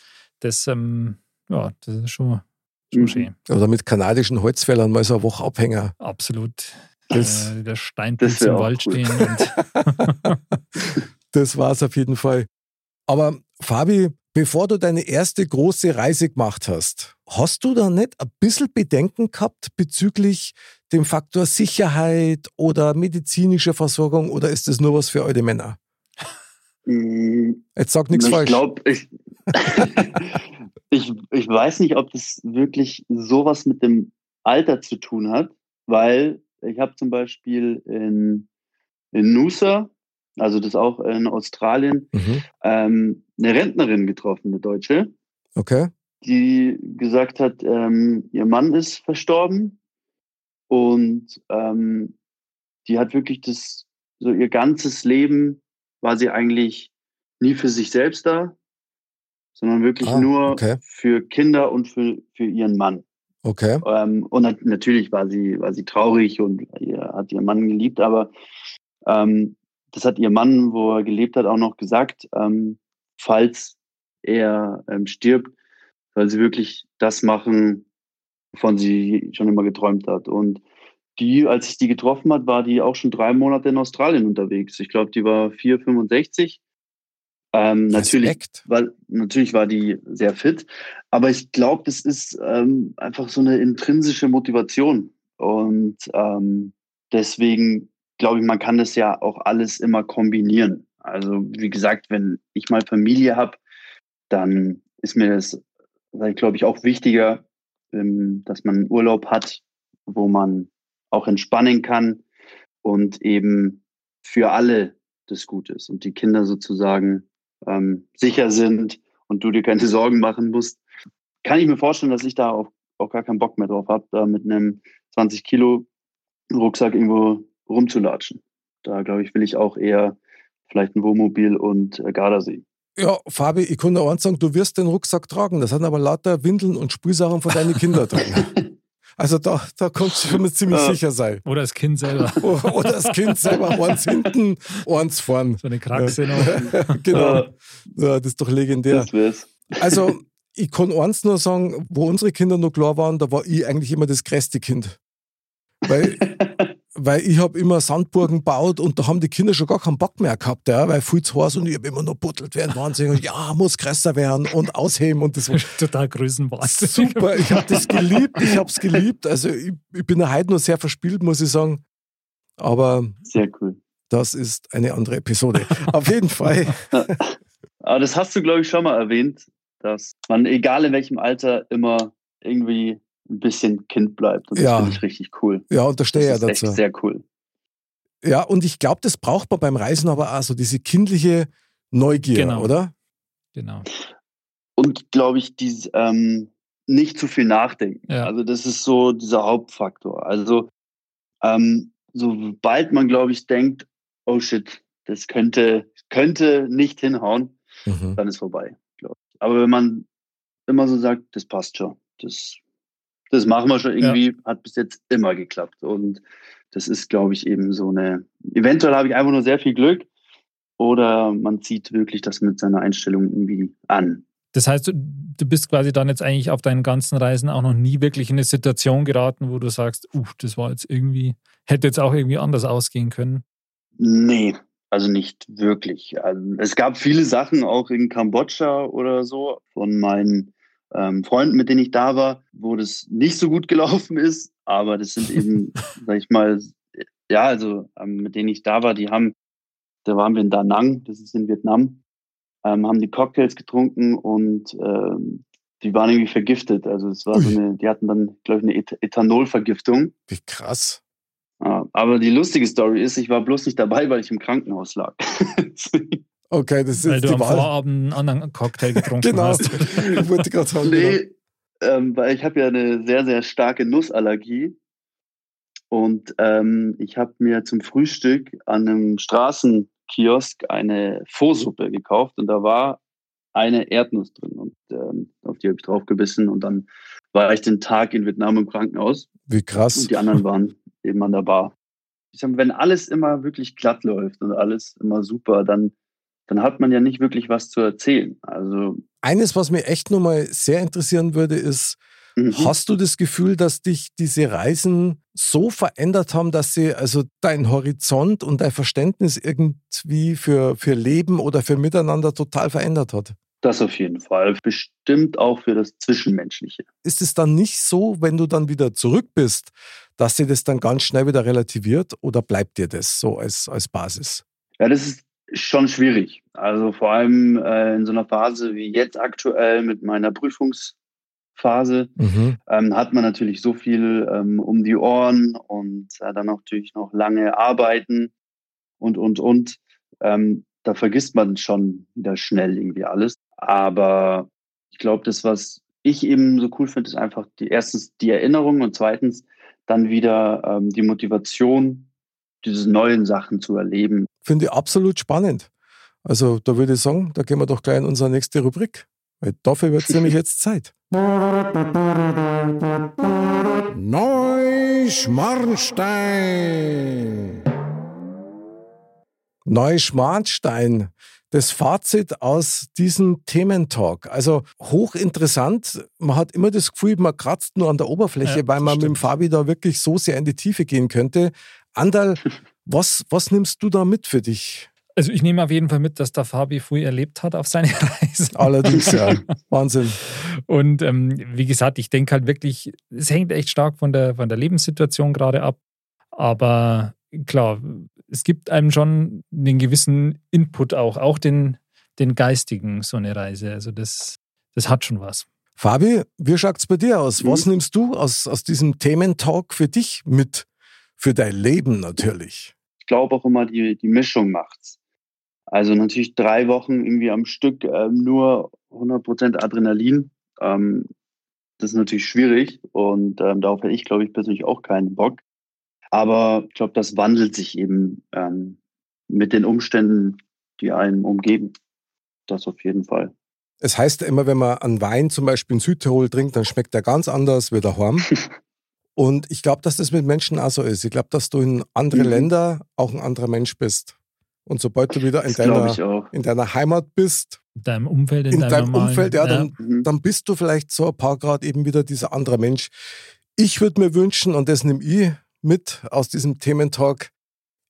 Das, ähm, ja, das ist schon, schon mhm. schön. Oder mit kanadischen Holzfällern mal so eine Woche Abhänger. Absolut. Das, äh, der Das Steinpilz im Wald cool. stehen. Und, das war es auf jeden Fall. Aber Fabi, bevor du deine erste große Reise gemacht hast, hast du da nicht ein bisschen Bedenken gehabt bezüglich dem Faktor Sicherheit oder medizinische Versorgung oder ist das nur was für alte Männer? Mm, Jetzt sag nichts ich falsch. glaube, ich, ich, ich weiß nicht, ob das wirklich sowas mit dem Alter zu tun hat, weil ich habe zum Beispiel in, in Noosa, also das auch in Australien, Mhm. ähm, eine Rentnerin getroffen, eine Deutsche, Okay. Die gesagt hat, ähm, ihr Mann ist verstorben und ähm, die hat wirklich das, so ihr ganzes Leben war sie eigentlich nie für sich selbst da, sondern wirklich Ah, nur okay. für Kinder und für, für ihren Mann. Okay. Ähm, und nat natürlich war sie, war sie traurig und ihr, hat ihren Mann geliebt, aber ähm, das hat ihr Mann, wo er gelebt hat, auch noch gesagt, ähm, falls er ähm, stirbt, soll sie wirklich das machen, wovon sie schon immer geträumt hat. Und die, als ich die getroffen hat, war die auch schon drei Monate in Australien unterwegs. Ich glaube, die war 4,65. Ähm, natürlich war, natürlich war die sehr fit, aber ich glaube, das ist ähm, einfach so eine intrinsische Motivation. Und ähm, deswegen glaube ich, man kann das ja auch alles immer kombinieren. Also wie gesagt, wenn ich mal Familie habe, dann ist mir das, glaube ich, auch wichtiger, ähm, dass man einen Urlaub hat, wo man auch entspannen kann und eben für alle das gut ist und die Kinder sozusagen ähm, sicher sind und du dir keine Sorgen machen musst. Kann ich mir vorstellen, dass ich da auch, auch gar keinen Bock mehr drauf habe, da mit einem 20 Kilo Rucksack irgendwo rumzulatschen. Da glaube ich, will ich auch eher vielleicht ein Wohnmobil und äh, Gardasee. Ja, Fabi, ich kann nur eins sagen, du wirst den Rucksack tragen. Das sind aber lauter Windeln und Spielsachen von deinen Kindern drin. Also da, da kannst du schon mal ziemlich Ja. sicher sein. oder das Kind selber. Oder das Kind selber, eins hinten, eins vorn. So eine Kraxe noch. genau. Äh, Ja, das ist doch legendär. Das wär's. Also, ich kann eins nur sagen, wo unsere Kinder noch klar waren, da war ich eigentlich immer das größte Kind. Weil, weil ich habe immer Sandburgen gebaut und da haben die Kinder schon gar keinen Bock mehr gehabt, ja, weil viel zu heiß und ich habe immer noch buttelt werden, Wahnsinn und ja, muss größer werden und ausheben und das war Total größenwahnsinnig. super. Ich habe das geliebt, ich habe es geliebt. Also ich, ich bin ja heute noch sehr verspielt, muss ich sagen. Aber Sehr cool. das ist eine andere Episode. Auf jeden Fall. Aber das hast du, glaube ich, schon mal erwähnt, dass man, egal in welchem Alter, immer irgendwie ein bisschen Kind bleibt. Und das Ja. finde ich richtig cool. Ja, und da Das stehe ich ja ist echt dazu. sehr cool. Ja, und ich glaube, das braucht man beim Reisen aber auch so diese kindliche Neugier, Genau. oder? Genau. Und glaube ich, dies, ähm, nicht zu viel nachdenken. Ja. Also das ist so dieser Hauptfaktor. Also ähm, sobald man, glaube ich, denkt, oh shit, das könnte, könnte nicht hinhauen, Mhm. dann ist vorbei, glaube ich. Aber wenn man immer so sagt, das passt schon, das, das machen wir schon irgendwie, hat bis jetzt immer geklappt. Und das ist, glaube ich, eben so eine, eventuell habe ich einfach nur sehr viel Glück oder man zieht wirklich das mit seiner Einstellung irgendwie an. Das heißt, du, du bist quasi dann jetzt eigentlich auf deinen ganzen Reisen auch noch nie wirklich in eine Situation geraten, wo du sagst, uh, das war jetzt irgendwie, hätte jetzt auch irgendwie anders ausgehen können. Nee, also nicht wirklich. Also es gab viele Sachen auch in Kambodscha oder so von meinen ähm, Freunden, mit denen ich da war, wo das nicht so gut gelaufen ist. Aber das sind eben, sag ich mal, ja, also ähm, mit denen ich da war, die haben, da waren wir in Da Nang, das ist in Vietnam, ähm, haben die Cocktails getrunken und ähm, die waren irgendwie vergiftet. Also es war so eine, die hatten dann, glaube ich, eine Eth Ethanolvergiftung. Wie krass. Ja, aber die lustige Story ist, ich war bloß nicht dabei, weil ich im Krankenhaus lag. Okay, das ist Weil du die am Wahl. Vorabend einen anderen Cocktail getrunken Genau. hast. Ich wollte gerade sagen, genau. nee, ähm, weil ich habe ja eine sehr, sehr starke Nussallergie. Und ähm, ich habe mir zum Frühstück an einem Straßenkiosk eine Frohsuppe gekauft und da war eine Erdnuss drin. Und ähm, auf die habe ich draufgebissen und dann war ich den Tag in Vietnam im Krankenhaus Wie krass. und die anderen waren eben an der Bar. Ich sag, wenn alles immer wirklich glatt läuft und alles immer super, dann, dann hat man ja nicht wirklich was zu erzählen. Also Eines, was mich echt nochmal sehr interessieren würde, ist, Mhm. Hast du das Gefühl, dass dich diese Reisen so verändert haben, dass sie also dein Horizont und dein Verständnis irgendwie für, für Leben oder für Miteinander total verändert hat? Das auf jeden Fall. Bestimmt auch für das Zwischenmenschliche. Ist es dann nicht so, wenn du dann wieder zurück bist, dass sie das dann ganz schnell wieder relativiert oder bleibt dir das so als, als Basis? Ja, das ist schon schwierig. Also vor allem äh, in so einer Phase wie jetzt aktuell mit meiner Prüfungsphase Mhm. ähm, hat man natürlich so viel ähm, um die Ohren und äh, dann natürlich noch lange arbeiten und, und, und. Ähm, da vergisst man schon wieder schnell irgendwie alles. Aber ich glaube, das, was ich eben so cool finde, ist einfach die erstens die Erinnerung und zweitens dann wieder ähm, die Motivation, diese neuen Sachen zu erleben. Finde ich absolut spannend. Also da würde ich sagen, da gehen wir doch gleich in unsere nächste Rubrik. Weil dafür wird es nämlich jetzt Zeit. Neuschmarnstein. Neuschmarnstein. Das Fazit aus diesem Thementalk. Also hochinteressant. Man hat immer das Gefühl, man kratzt nur an der Oberfläche, Ja, weil man mit dem stimmt. Fabi da wirklich so sehr in die Tiefe gehen könnte. Andal, was, was nimmst du da mit für dich? Also ich nehme auf jeden Fall mit, dass der Fabi früh erlebt hat auf seine Reise. Allerdings, ja. Wahnsinn. Und ähm, wie gesagt, ich denke halt wirklich, es hängt echt stark von der, von der Lebenssituation gerade ab. Aber klar, es gibt einem schon einen gewissen Input auch, auch den, den geistigen, so eine Reise. Also das, das hat schon was. Fabi, wie schaut's bei dir aus? Was Mhm. nimmst du aus, aus diesem Thementalk für dich mit? Für dein Leben natürlich. Ich glaube auch immer, die, die Mischung macht's. Also natürlich drei Wochen irgendwie am Stück ähm, nur 100% Adrenalin. Ähm, das ist natürlich schwierig und ähm, darauf hätte ich, glaube ich, persönlich auch keinen Bock. Aber ich glaube, das wandelt sich eben ähm, mit den Umständen, die einen umgeben. Das auf jeden Fall. Es heißt ja immer, wenn man einen Wein zum Beispiel in Südtirol trinkt, dann schmeckt er ganz anders wie daheim. Und ich glaube, dass das mit Menschen auch so ist. Ich glaube, dass du in andere Mhm. Länder auch ein anderer Mensch bist. Und sobald du wieder in, deiner, in deiner Heimat bist, In deinem Umfeld, in, in deinem, deinem Umfeld, ja, dann, Mhm. dann bist du vielleicht so ein paar Grad eben wieder dieser andere Mensch. Ich würde mir wünschen, und das nehme ich mit aus diesem Thementalk,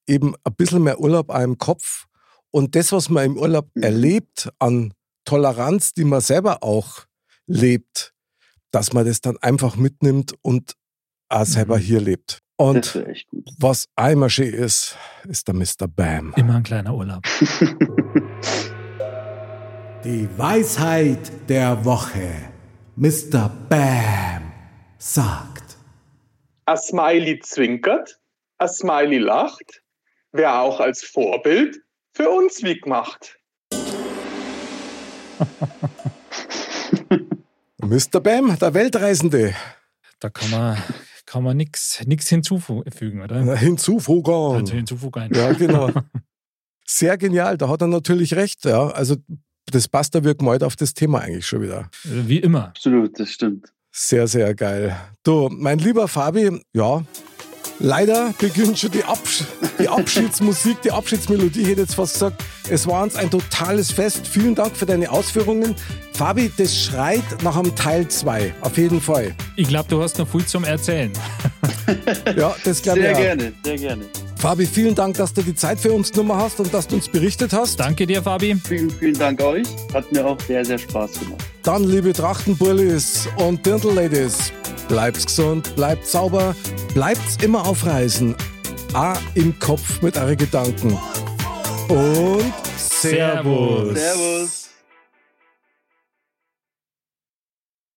eben ein bisschen mehr Urlaub im Kopf und das, was man im Urlaub Mhm. erlebt an Toleranz, die man selber auch lebt, dass man das dann einfach mitnimmt und auch selber Mhm. hier lebt. Und wäre echt gut. was einmal schön ist, ist der Mr. Bam. Immer ein kleiner Urlaub. Die Weisheit der Woche. Mr. Bam sagt. A Smiley zwinkert, a Smiley lacht, wer auch als Vorbild für uns wie gemacht. Mr. Bam, der Weltreisende. Da kann man, kann man nichts hinzufügen, oder? Hinzufügen. Also hinzufügen. Ja, genau. Sehr genial, da hat er natürlich recht. Ja. Also das passt da wie gemalt auf das Thema eigentlich schon wieder. Wie immer. Absolut, das stimmt. Sehr, sehr geil. Du, mein lieber Fabi, ja, leider beginnt schon die, Absch die Abschiedsmusik, die Abschiedsmelodie, ich hätte jetzt fast gesagt. Es war uns ein totales Fest. Vielen Dank für deine Ausführungen. Fabi, das schreit nach einem Teil 2, auf jeden Fall. Ich glaube, du hast noch viel zum Erzählen. Ja, das glaube ich Sehr auch. gerne, sehr gerne. Fabi, vielen Dank, dass du die Zeit für uns genommen hast und dass du uns berichtet hast. Danke dir, Fabi. Vielen, vielen Dank euch. Hat mir auch sehr, sehr Spaß gemacht. Dann, liebe Trachtenbullis und Dirndl-Ladies, bleibt gesund, bleibt sauber, bleibt immer auf Reisen. A im Kopf mit euren Gedanken. Und Servus. Servus. Servus.